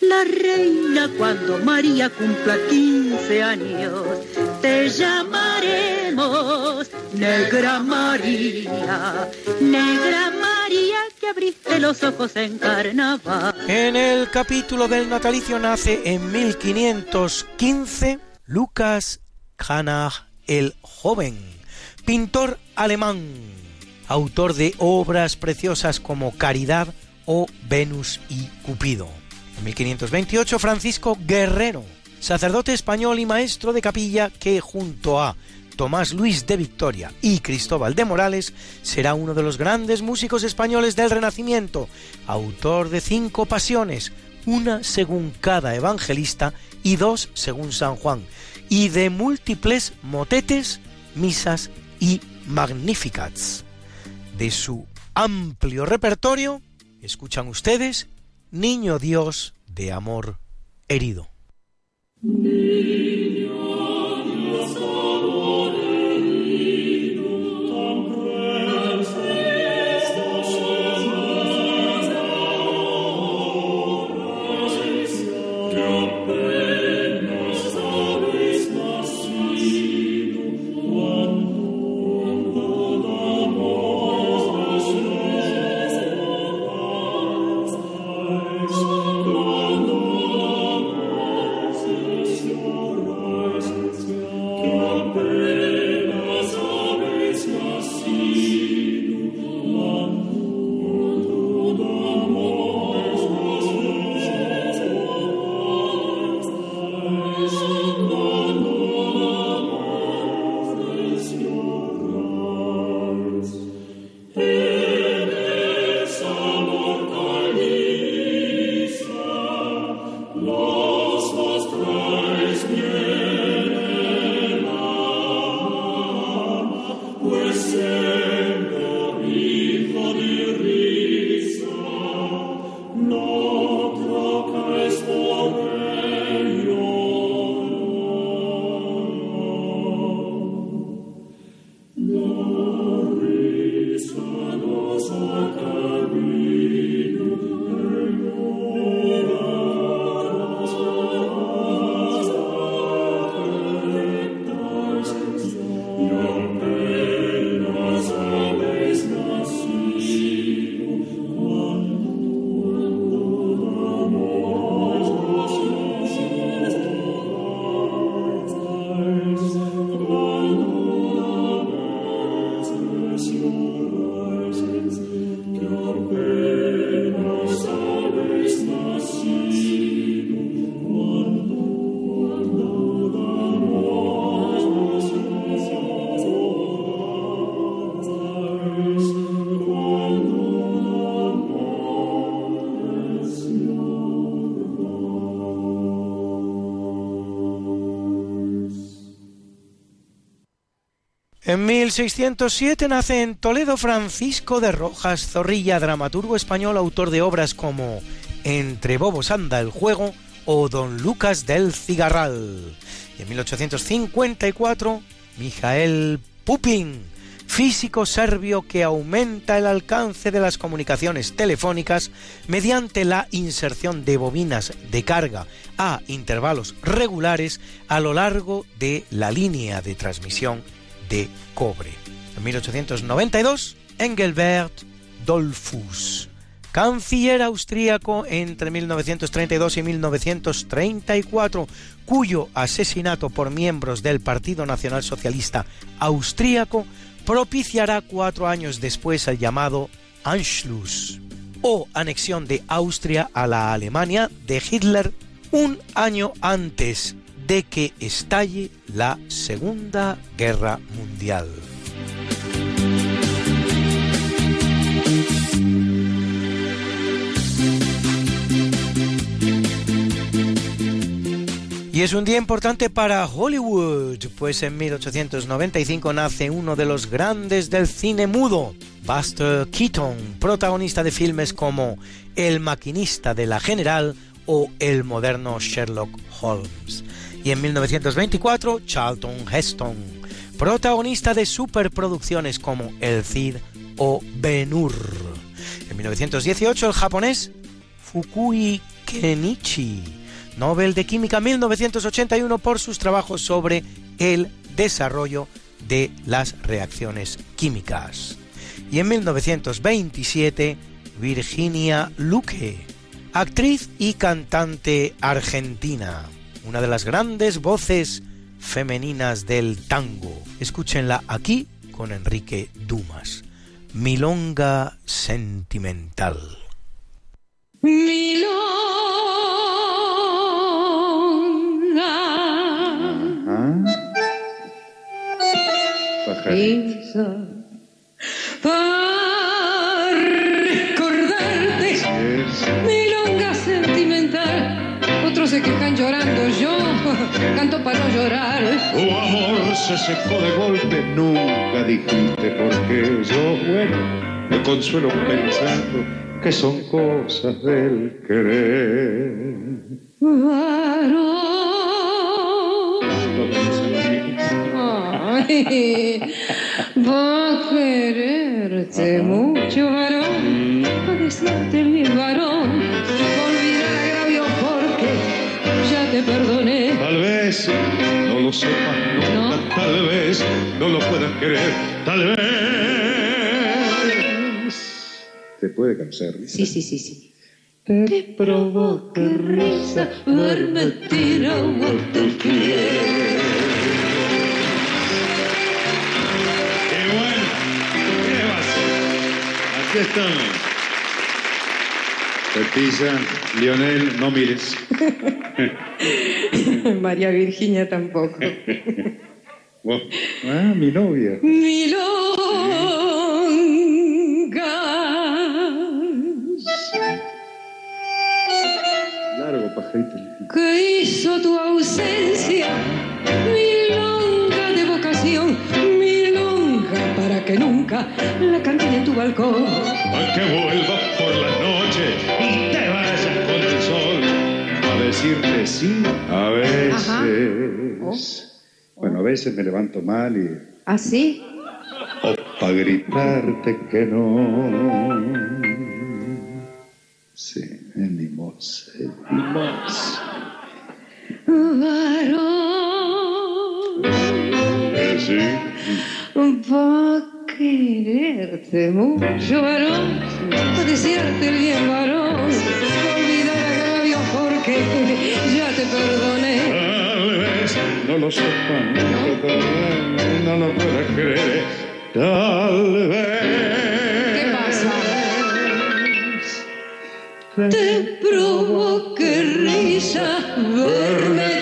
la reina cuando María cumpla 15 años. Te llamaremos Negra María, Negra María que abriste los ojos en carnaval. En el capítulo del natalicio nace en 1515 Lucas Cranach el Joven, pintor alemán, autor de obras preciosas como Caridad o Venus y Cupido. En 1528 Francisco Guerrero, sacerdote español y maestro de capilla que junto a Tomás Luis de Victoria y Cristóbal de Morales será uno de los grandes músicos españoles del Renacimiento, autor de cinco pasiones, una según cada evangelista y dos según San Juan, y de múltiples motetes, misas y magnificats. De su amplio repertorio, escuchan ustedes Niño Dios de amor herido. 1607 nace en Toledo Francisco de Rojas Zorrilla, dramaturgo español, autor de obras como Entre bobos anda el juego o Don Lucas del Cigarral. Y en 1854, Mijael Pupin, físico serbio que aumenta el alcance de las comunicaciones telefónicas mediante la inserción de bobinas de carga a intervalos regulares a lo largo de la línea de transmisión de cobre. En 1892, Engelbert Dollfuss, canciller austríaco entre 1932 y 1934, cuyo asesinato por miembros del Partido Nacional Socialista austríaco propiciará cuatro años después el llamado Anschluss, o anexión de Austria a la Alemania de Hitler un año antes de que estalle la Segunda Guerra Mundial. Y es un día importante para Hollywood, pues en 1895 nace uno de los grandes del cine mudo, Buster Keaton, protagonista de filmes como El maquinista de la General o el moderno Sherlock Holmes. Y en 1924, Charlton Heston, protagonista de superproducciones como El Cid o Ben-Hur. En 1918, el japonés Fukui Kenichi, Nobel de Química 1981 por sus trabajos sobre el desarrollo de las reacciones químicas. Y en 1927, Virginia Luque, actriz y cantante argentina, una de las grandes voces femeninas del tango. Escúchenla aquí con Enrique Dumas. Milonga sentimental. Pajarito. Para recordarte, milonga sentimental. Otros se quejan llorando, canto para no llorar. Tu amor se secó de golpe, nunca dijiste por qué. Yo, bueno, me consuelo pensando que son cosas del querer. Varón. Ay, va a quererte mucho, varón. Va a desearte bien, varón. Olvidar agravio porque ya te perdoné. Vez no lo sepas nunca, tal vez no lo puedas creer, tal vez. Te puede cansar. Sí, sí, sí, sí. Te provoca risa verme tirado a tus pies. ¡Qué bueno! ¿Qué va a hacer? Aquí estamos. Pepilla, Lionel, no mires. María Virginia tampoco. Ah, mi novia. Milonga. Largo, pajarito. ¿Qué hizo tu ausencia? Milonga de vocación, nunca la cante en tu balcón. A que vuelvas por la noche y te vayas con el sol. A decirte sí, a veces. Bueno, a veces me levanto mal y. ¿Así? O para gritarte que no. Sí, venimos, venimos. Varón, Eh, sí. va a quererte mucho, varón, desearte el bien, varón. Olvidar agravios porque ya te perdoné. Tal vez no lo sepan, vez no lo puedas creer. Tal vez. ¿Qué pasa? Te provoque risa verme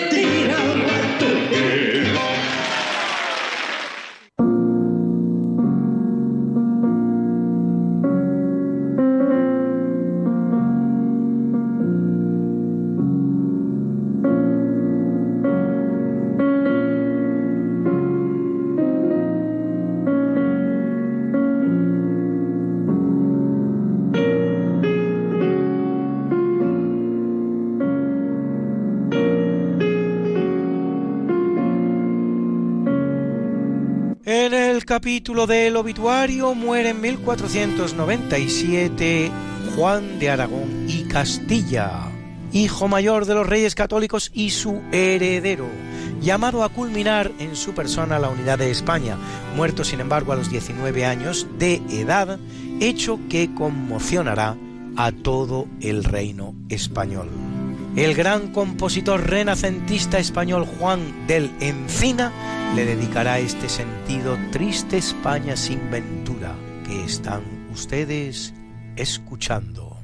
capítulo del obituario muere en 1497 Juan de Aragón y Castilla, hijo mayor de los reyes católicos y su heredero, llamado a culminar en su persona la unidad de España, muerto sin embargo a los 19 años de edad, hecho que conmocionará a todo el reino español. El gran compositor renacentista español Juan del Encina le dedicará este sentido Triste España sin ventura que están ustedes escuchando.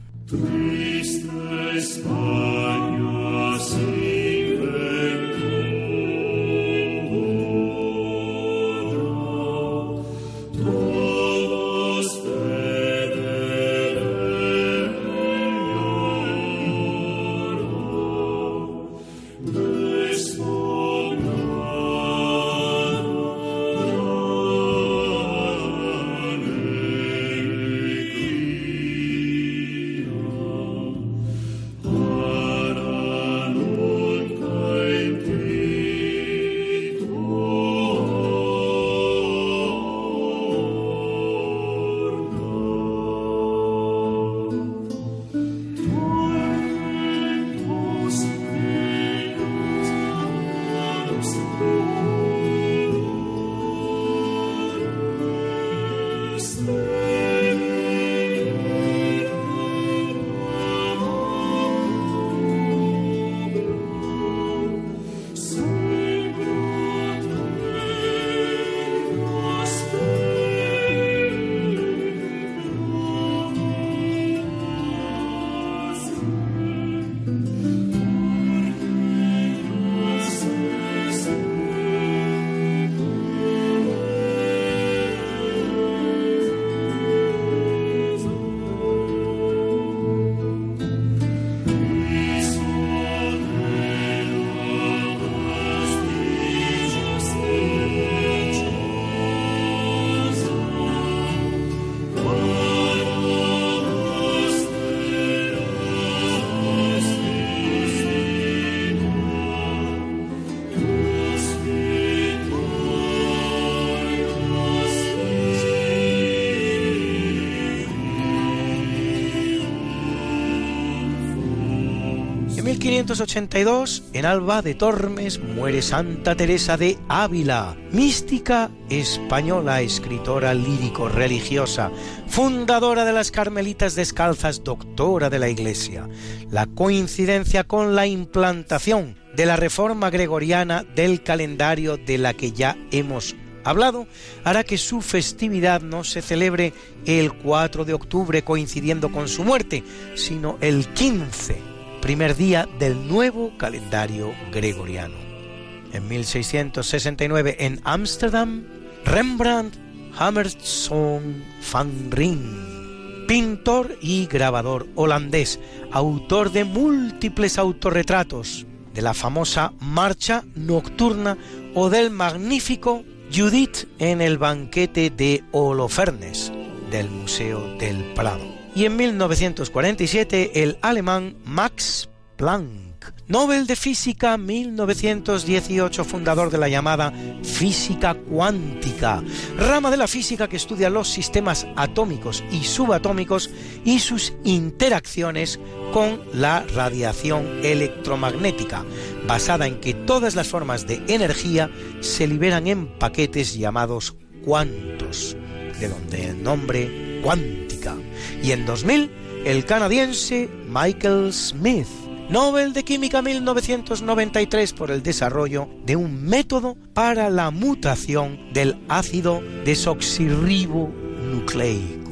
1582, en Alba de Tormes, muere Santa Teresa de Ávila, mística española, escritora lírico-religiosa, fundadora de las Carmelitas Descalzas, doctora de la Iglesia. La coincidencia con la implantación de la reforma gregoriana del calendario de la que ya hemos hablado hará que su festividad no se celebre el 4 de octubre coincidiendo con su muerte, sino el 15 primer día del nuevo calendario gregoriano. En 1669 en Ámsterdam, Rembrandt Hammerson van Rijn, pintor y grabador holandés, autor de múltiples autorretratos, de la famosa Marcha Nocturna o del magnífico Judith en el banquete de Holofernes del Museo del Prado y en 1947 el alemán Max Planck, Nobel de Física 1918, fundador de la llamada física cuántica, rama de la física que estudia los sistemas atómicos y subatómicos y sus interacciones con la radiación electromagnética, basada en que todas las formas de energía se liberan en paquetes llamados cuantos, de donde el nombre cuántica y en 2000 el canadiense Michael Smith, Nobel de Química 1993 por el desarrollo de un método para la mutación del ácido desoxirribonucleico.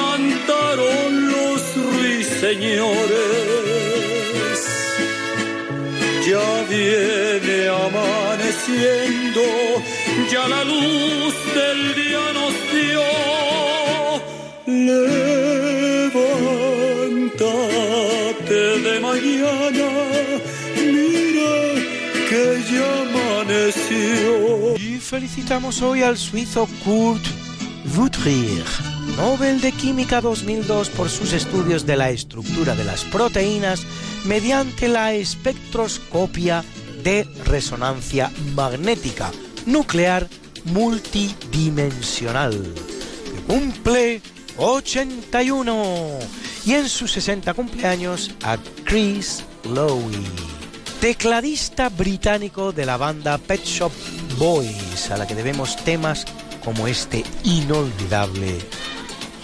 ruiseñores. Ya viene amaneciendo, ya la luz del día nos dio. Levántate de mañana, mira que ya amaneció. Y felicitamos hoy al suizo Kurt Wuttrier, Nobel de Química 2002 por sus estudios de la estructura de las proteínas mediante la espectroscopia de resonancia magnética nuclear multidimensional. Que cumple 81 y en sus 60 cumpleaños a Chris Lowe, tecladista británico de la banda Pet Shop Boys, a la que debemos temas como este inolvidable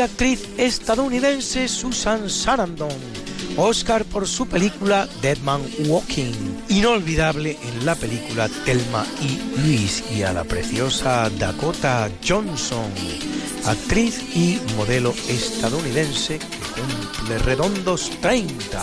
la actriz estadounidense Susan Sarandon, Oscar por su película Dead Man Walking, inolvidable en la película Thelma y Luis, y a la preciosa Dakota Johnson, actriz y modelo estadounidense que cumple redondos 30.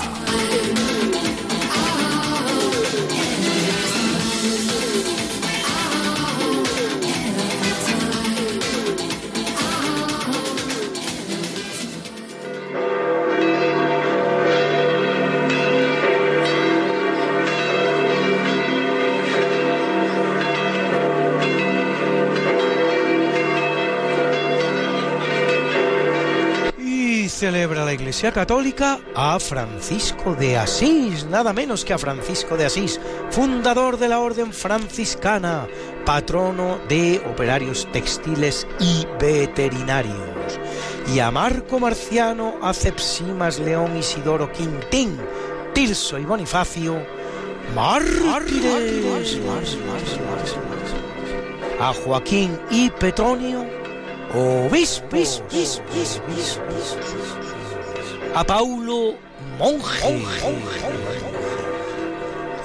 Iglesia Católica a Francisco de Asís, nada menos que a Francisco de Asís, fundador de la Orden Franciscana, patrono de operarios textiles y veterinarios. Y a Marco Marciano, a Cepsimas León Isidoro Quintín, Tirso y Bonifacio, mártires, a Joaquín y Petronio, obispos, a Paulo, monje,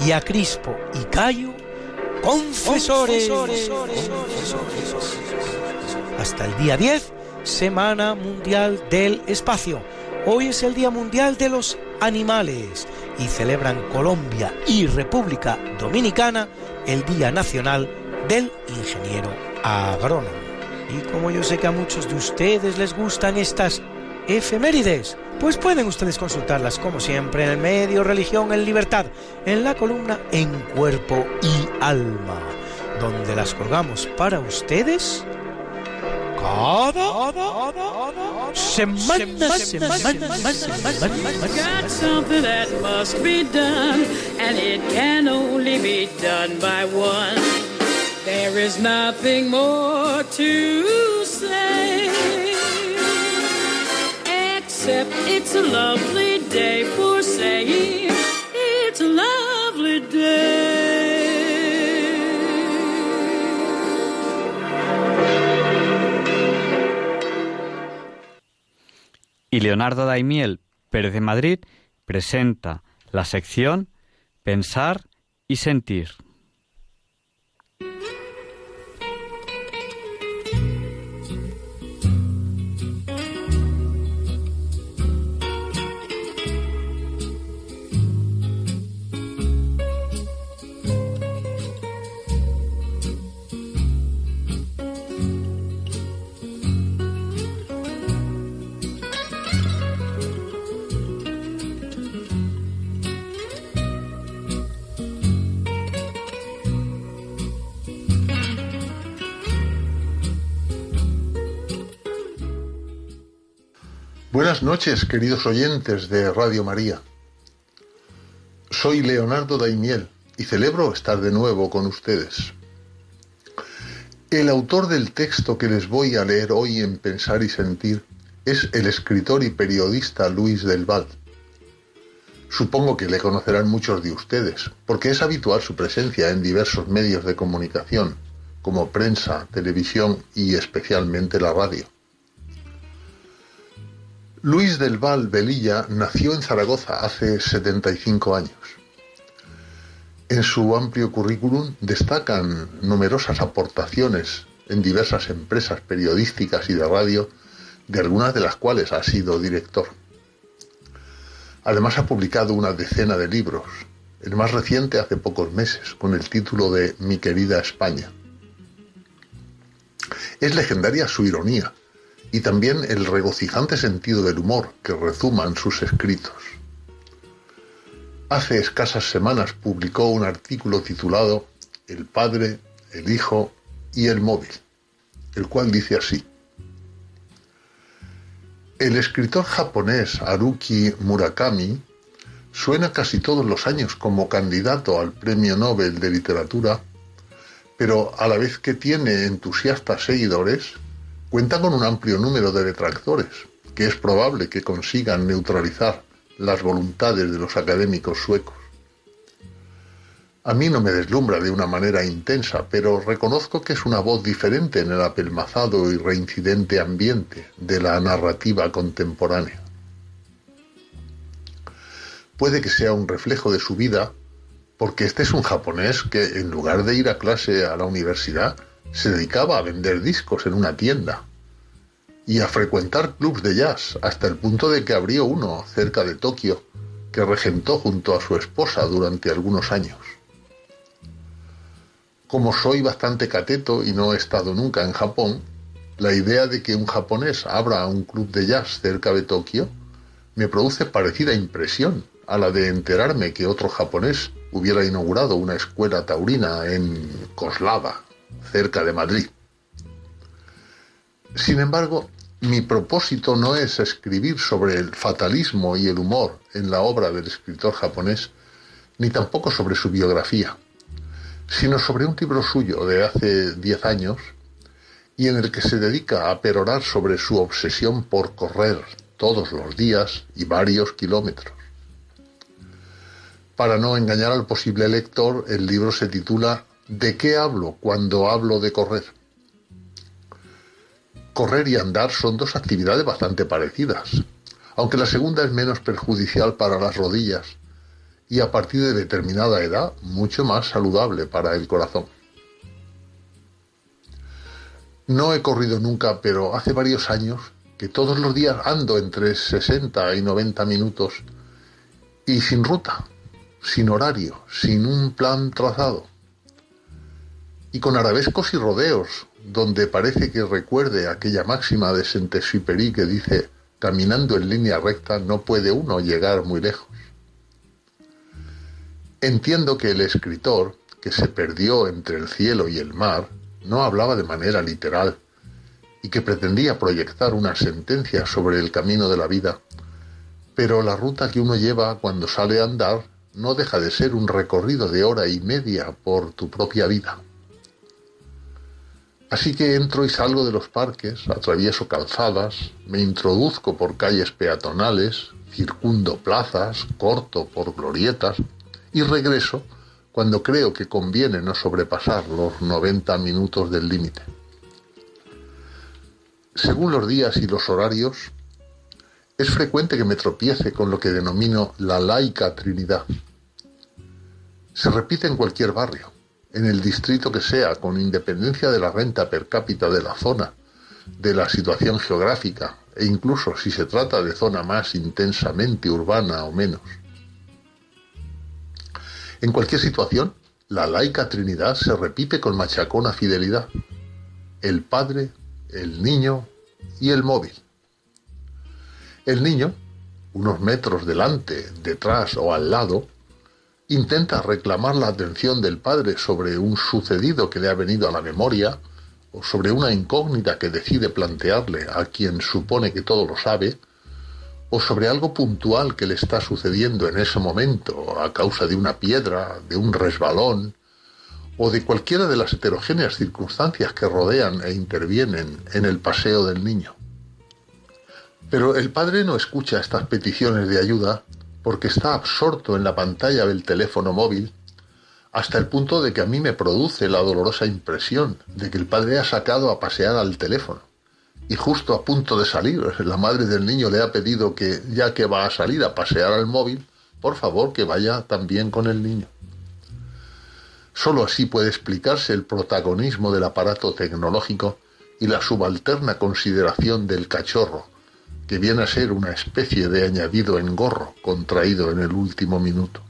y a Crispo y Cayo, confesores. Hasta el día 10, Semana Mundial del Espacio. Hoy es el Día Mundial de los Animales y celebran Colombia y República Dominicana el Día Nacional del Ingeniero Agrónomo. Y como yo sé que a muchos de ustedes les gustan estas efemérides, pues pueden ustedes consultarlas como siempre en el medio Religión en Libertad, en la columna En Cuerpo y Alma, donde las colgamos para ustedes cada semana, semana, semana, Got something that must be done, and it can only be done by one. There is nothing more to say, it's a lovely day for it's a lovely day. Y Leonardo Daimiel Pérez de Madrid presenta la sección Pensar y Sentir. Buenas noches, queridos oyentes de Radio María. Soy Leonardo Daimiel y celebro estar de nuevo con ustedes. El autor del texto que les voy a leer hoy en Pensar y Sentir es el escritor y periodista Luis del Val. Supongo que le conocerán muchos de ustedes, porque es habitual su presencia en diversos medios de comunicación, como prensa, televisión y especialmente la radio. Luis del Val Velilla nació en Zaragoza hace 75 años. En su amplio currículum destacan numerosas aportaciones en diversas empresas periodísticas y de radio, de algunas de las cuales ha sido director. Además ha publicado una decena de libros, el más reciente hace pocos meses, con el título de Mi querida España. Es legendaria su ironía, y también el regocijante sentido del humor que rezuman sus escritos. Hace escasas semanas publicó un artículo titulado El Padre, el Hijo y el Móvil, el cual dice así. El escritor japonés Haruki Murakami suena casi todos los años como candidato al Premio Nobel de Literatura, pero a la vez que tiene entusiastas seguidores, cuenta con un amplio número de detractores, que es probable que consigan neutralizar las voluntades de los académicos suecos. A mí no me deslumbra de una manera intensa, pero reconozco que es una voz diferente en el apelmazado y reincidente ambiente de la narrativa contemporánea. Puede que sea un reflejo de su vida, porque este es un japonés que en lugar de ir a clase a la universidad, se dedicaba a vender discos en una tienda y a frecuentar clubs de jazz hasta el punto de que abrió uno cerca de Tokio que regentó junto a su esposa durante algunos años. Como soy bastante cateto y no he estado nunca en Japón, la idea de que un japonés abra un club de jazz cerca de Tokio me produce parecida impresión a la de enterarme que otro japonés hubiera inaugurado una escuela taurina en Coslada, cerca de Madrid. Sin embargo, mi propósito no es escribir sobre el fatalismo y el humor en la obra del escritor japonés, ni tampoco sobre su biografía, sino sobre un libro suyo de hace diez años y en el que se dedica a perorar sobre su obsesión por correr todos los días y varios kilómetros. Para no engañar al posible lector, el libro se titula ¿De qué hablo cuando hablo de correr? Correr y andar son dos actividades bastante parecidas, aunque la segunda es menos perjudicial para las rodillas y a partir de determinada edad mucho más saludable para el corazón. No he corrido nunca, pero hace varios años que todos los días ando entre 60 y 90 minutos y sin ruta, sin horario, sin un plan trazado. Y con arabescos y rodeos, donde parece que recuerde aquella máxima de Saint-Exupéry que dice, caminando en línea recta no puede uno llegar muy lejos. Entiendo que el escritor, que se perdió entre el cielo y el mar, no hablaba de manera literal y que pretendía proyectar una sentencia sobre el camino de la vida, pero la ruta que uno lleva cuando sale a andar no deja de ser un recorrido de hora y media por tu propia vida. Así que entro y salgo de los parques, atravieso calzadas, me introduzco por calles peatonales, circundo plazas, corto por glorietas y regreso cuando creo que conviene no sobrepasar los 90 minutos del límite. Según los días y los horarios, es frecuente que me tropiece con lo que denomino la laica Trinidad. Se repite en cualquier barrio, en el distrito que sea, con independencia de la renta per cápita de la zona, de la situación geográfica e incluso si se trata de zona más intensamente urbana o menos. En cualquier situación, la laica Trinidad se repite con machacona fidelidad. El Padre, el Niño y el móvil. El niño, unos metros delante, detrás o al lado, intenta reclamar la atención del padre sobre un sucedido que le ha venido a la memoria o sobre una incógnita que decide plantearle a quien supone que todo lo sabe, o sobre algo puntual que le está sucediendo en ese momento a causa de una piedra, de un resbalón, o de cualquiera de las heterogéneas circunstancias que rodean e intervienen en el paseo del niño. Pero el padre no escucha estas peticiones de ayuda porque está absorto en la pantalla del teléfono móvil hasta el punto de que a mí me produce la dolorosa impresión de que el padre ha sacado a pasear al teléfono. Y justo a punto de salir, la madre del niño le ha pedido que, ya que va a salir a pasear al móvil, por favor que vaya también con el niño. Solo así puede explicarse el protagonismo del aparato tecnológico y la subalterna consideración del cachorro, que viene a ser una especie de añadido engorro contraído en el último minuto.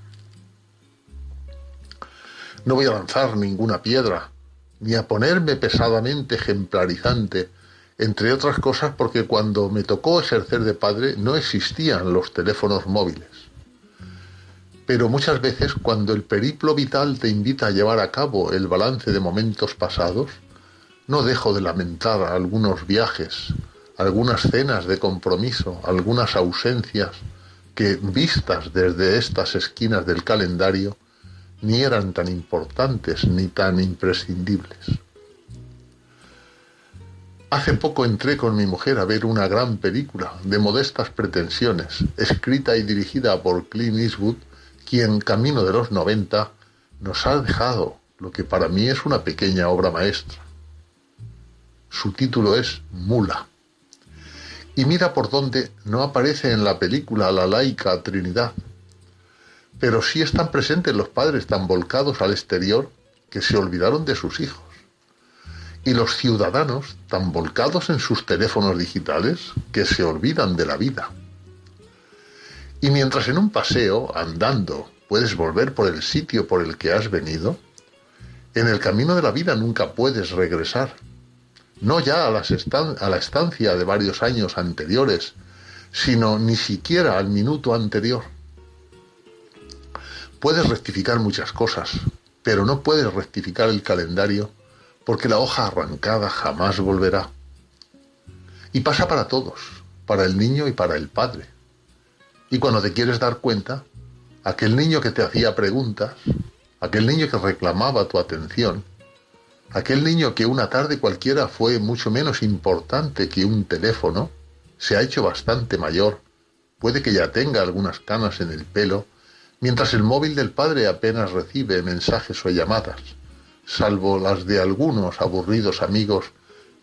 No voy a lanzar ninguna piedra, ni a ponerme pesadamente ejemplarizante, entre otras cosas porque cuando me tocó ejercer de padre no existían los teléfonos móviles. Pero muchas veces cuando el periplo vital te invita a llevar a cabo el balance de momentos pasados, no dejo de lamentar algunos viajes, algunas cenas de compromiso, algunas ausencias que, vistas desde estas esquinas del calendario, ni eran tan importantes ni tan imprescindibles. Hace poco entré con mi mujer a ver una gran película de modestas pretensiones, escrita y dirigida por Clint Eastwood, quien, camino de los 90, nos ha dejado lo que para mí es una pequeña obra maestra. Su título es Mula. Y mira por dónde no aparece en la película la laica Trinidad, pero sí están presentes los padres tan volcados al exterior que se olvidaron de sus hijos. Y los ciudadanos tan volcados en sus teléfonos digitales que se olvidan de la vida. Y mientras en un paseo, andando, puedes volver por el sitio por el que has venido, en el camino de la vida nunca puedes regresar. No ya a, la estancia de varios años anteriores, sino ni siquiera al minuto anterior. Puedes rectificar muchas cosas, pero no puedes rectificar el calendario porque la hoja arrancada jamás volverá. Y pasa para todos, para el niño y para el padre. Y cuando te quieres dar cuenta, aquel niño que te hacía preguntas, aquel niño que reclamaba tu atención, aquel niño que una tarde cualquiera fue mucho menos importante que un teléfono, se ha hecho bastante mayor, puede que ya tenga algunas canas en el pelo, mientras el móvil del padre apenas recibe mensajes o llamadas, salvo las de algunos aburridos amigos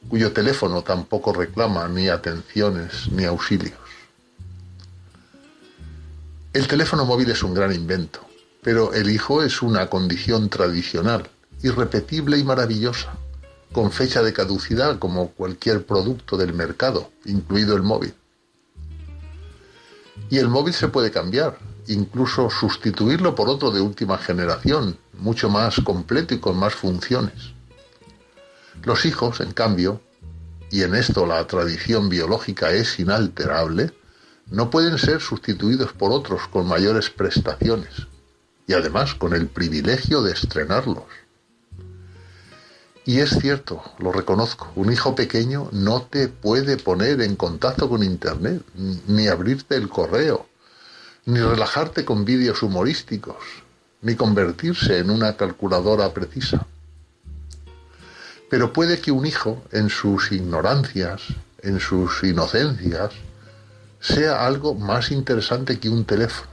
cuyo teléfono tampoco reclama ni atenciones ni auxilios. El teléfono móvil es un gran invento, pero el hijo es una condición tradicional, irrepetible y maravillosa, con fecha de caducidad como cualquier producto del mercado, incluido el móvil. Y el móvil se puede cambiar, incluso sustituirlo por otro de última generación, mucho más completo y con más funciones. Los hijos, en cambio, y en esto la tradición biológica es inalterable, no pueden ser sustituidos por otros con mayores prestaciones y además con el privilegio de estrenarlos. Y es cierto, lo reconozco, un hijo pequeño no te puede poner en contacto con Internet, ni abrirte el correo, ni relajarte con vídeos humorísticos, ni convertirse en una calculadora precisa. Pero puede que un hijo, en sus ignorancias, en sus inocencias, sea algo más interesante que un teléfono,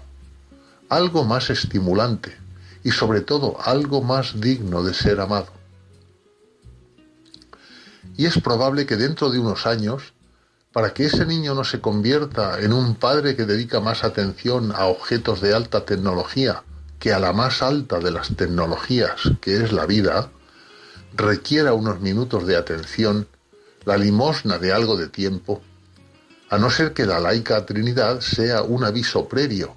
algo más estimulante y sobre todo algo más digno de ser amado. Y es probable que dentro de unos años, para que ese niño no se convierta en un padre que dedica más atención a objetos de alta tecnología que a la más alta de las tecnologías, que es la vida, requiera unos minutos de atención, la limosna de algo de tiempo, a no ser que la laica Trinidad sea un aviso previo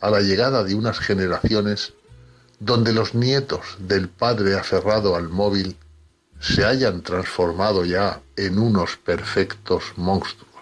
a la llegada de unas generaciones donde los nietos del padre aferrado al móvil se hayan transformado ya en unos perfectos monstruos.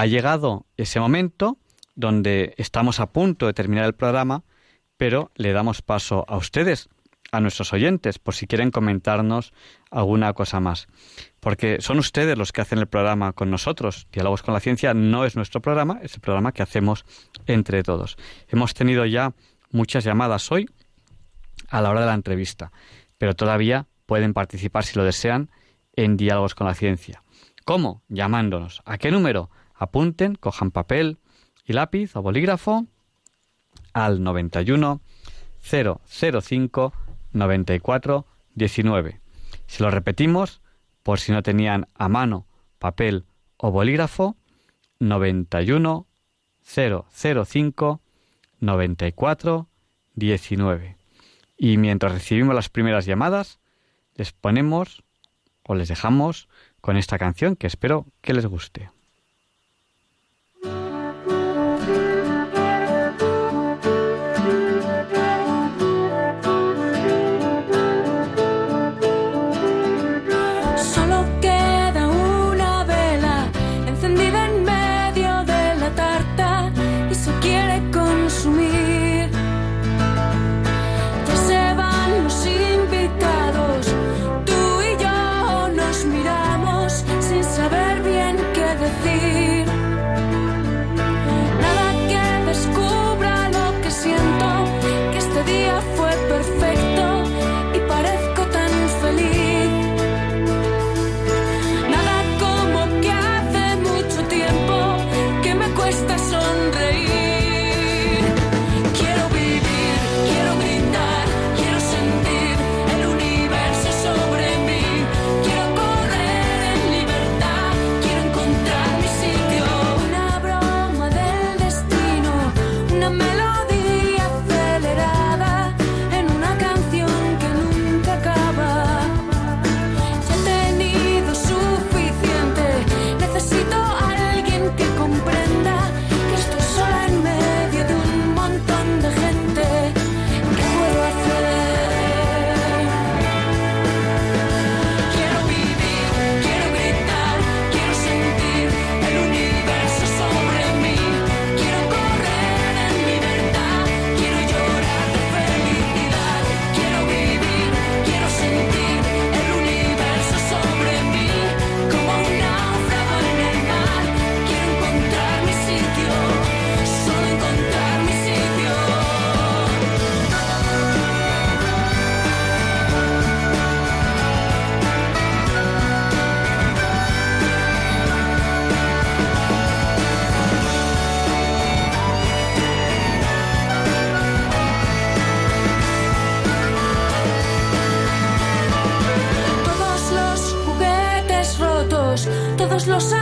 Ha llegado ese momento donde estamos a punto de terminar el programa, pero le damos paso a ustedes, a nuestros oyentes, por si quieren comentarnos alguna cosa más. Porque son ustedes los que hacen el programa con nosotros. Diálogos con la Ciencia no es nuestro programa, es el programa que hacemos entre todos. Hemos tenido ya muchas llamadas hoy a la hora de la entrevista, pero todavía pueden participar si lo desean en Diálogos con la Ciencia. ¿Cómo? Llamándonos. ¿A qué número? Apunten, cojan papel y lápiz o bolígrafo al 91 005 94 19. Si lo repetimos, por si no tenían a mano papel o bolígrafo, 91 005 94 19. Y mientras recibimos las primeras llamadas, les ponemos o les dejamos con esta canción que espero que les guste.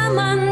Todos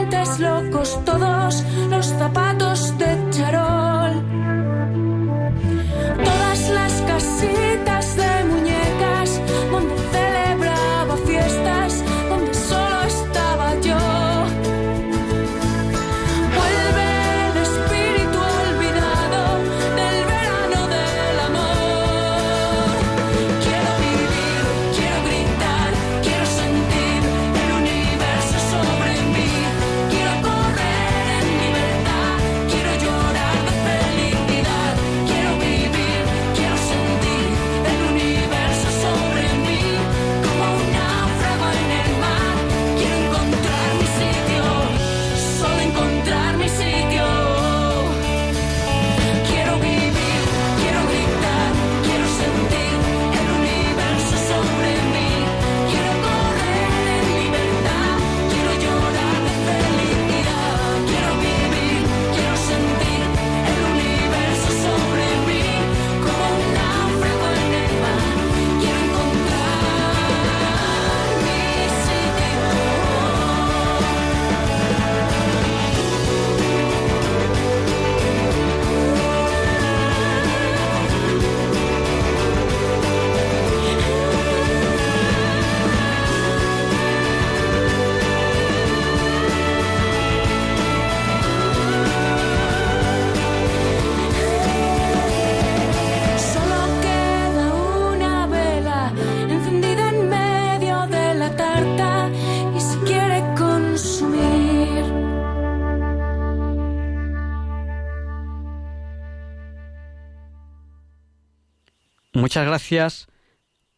gracias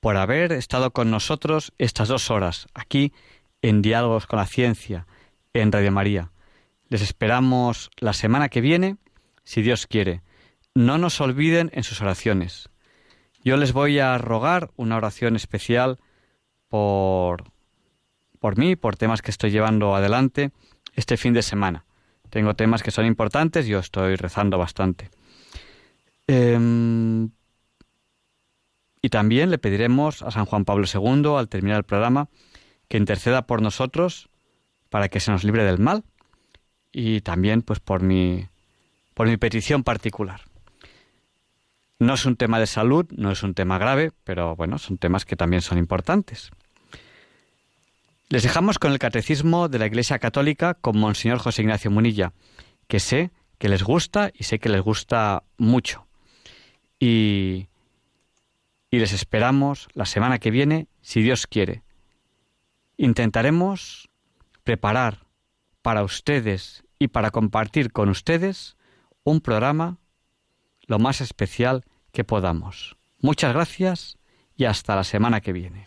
por haber estado con nosotros estas dos horas aquí en Diálogos con la Ciencia, en Radio María. Les esperamos la semana que viene, si Dios quiere. No nos olviden en sus oraciones. Yo les voy a rogar una oración especial por, por mí, por temas que estoy llevando adelante este fin de semana. Tengo temas que son importantes, yo estoy rezando bastante. Em, y también le pediremos a San Juan Pablo II, al terminar el programa, que interceda por nosotros para que se nos libre del mal y también pues por mi por mi petición particular. No es un tema de salud, no es un tema grave, pero bueno, son temas que también son importantes. Les dejamos con el catecismo de la Iglesia Católica con Monseñor José Ignacio Munilla, que sé que les gusta y sé que les gusta mucho. Y, y les esperamos la semana que viene, si Dios quiere. Intentaremos preparar para ustedes y para compartir con ustedes un programa lo más especial que podamos. Muchas gracias y hasta la semana que viene.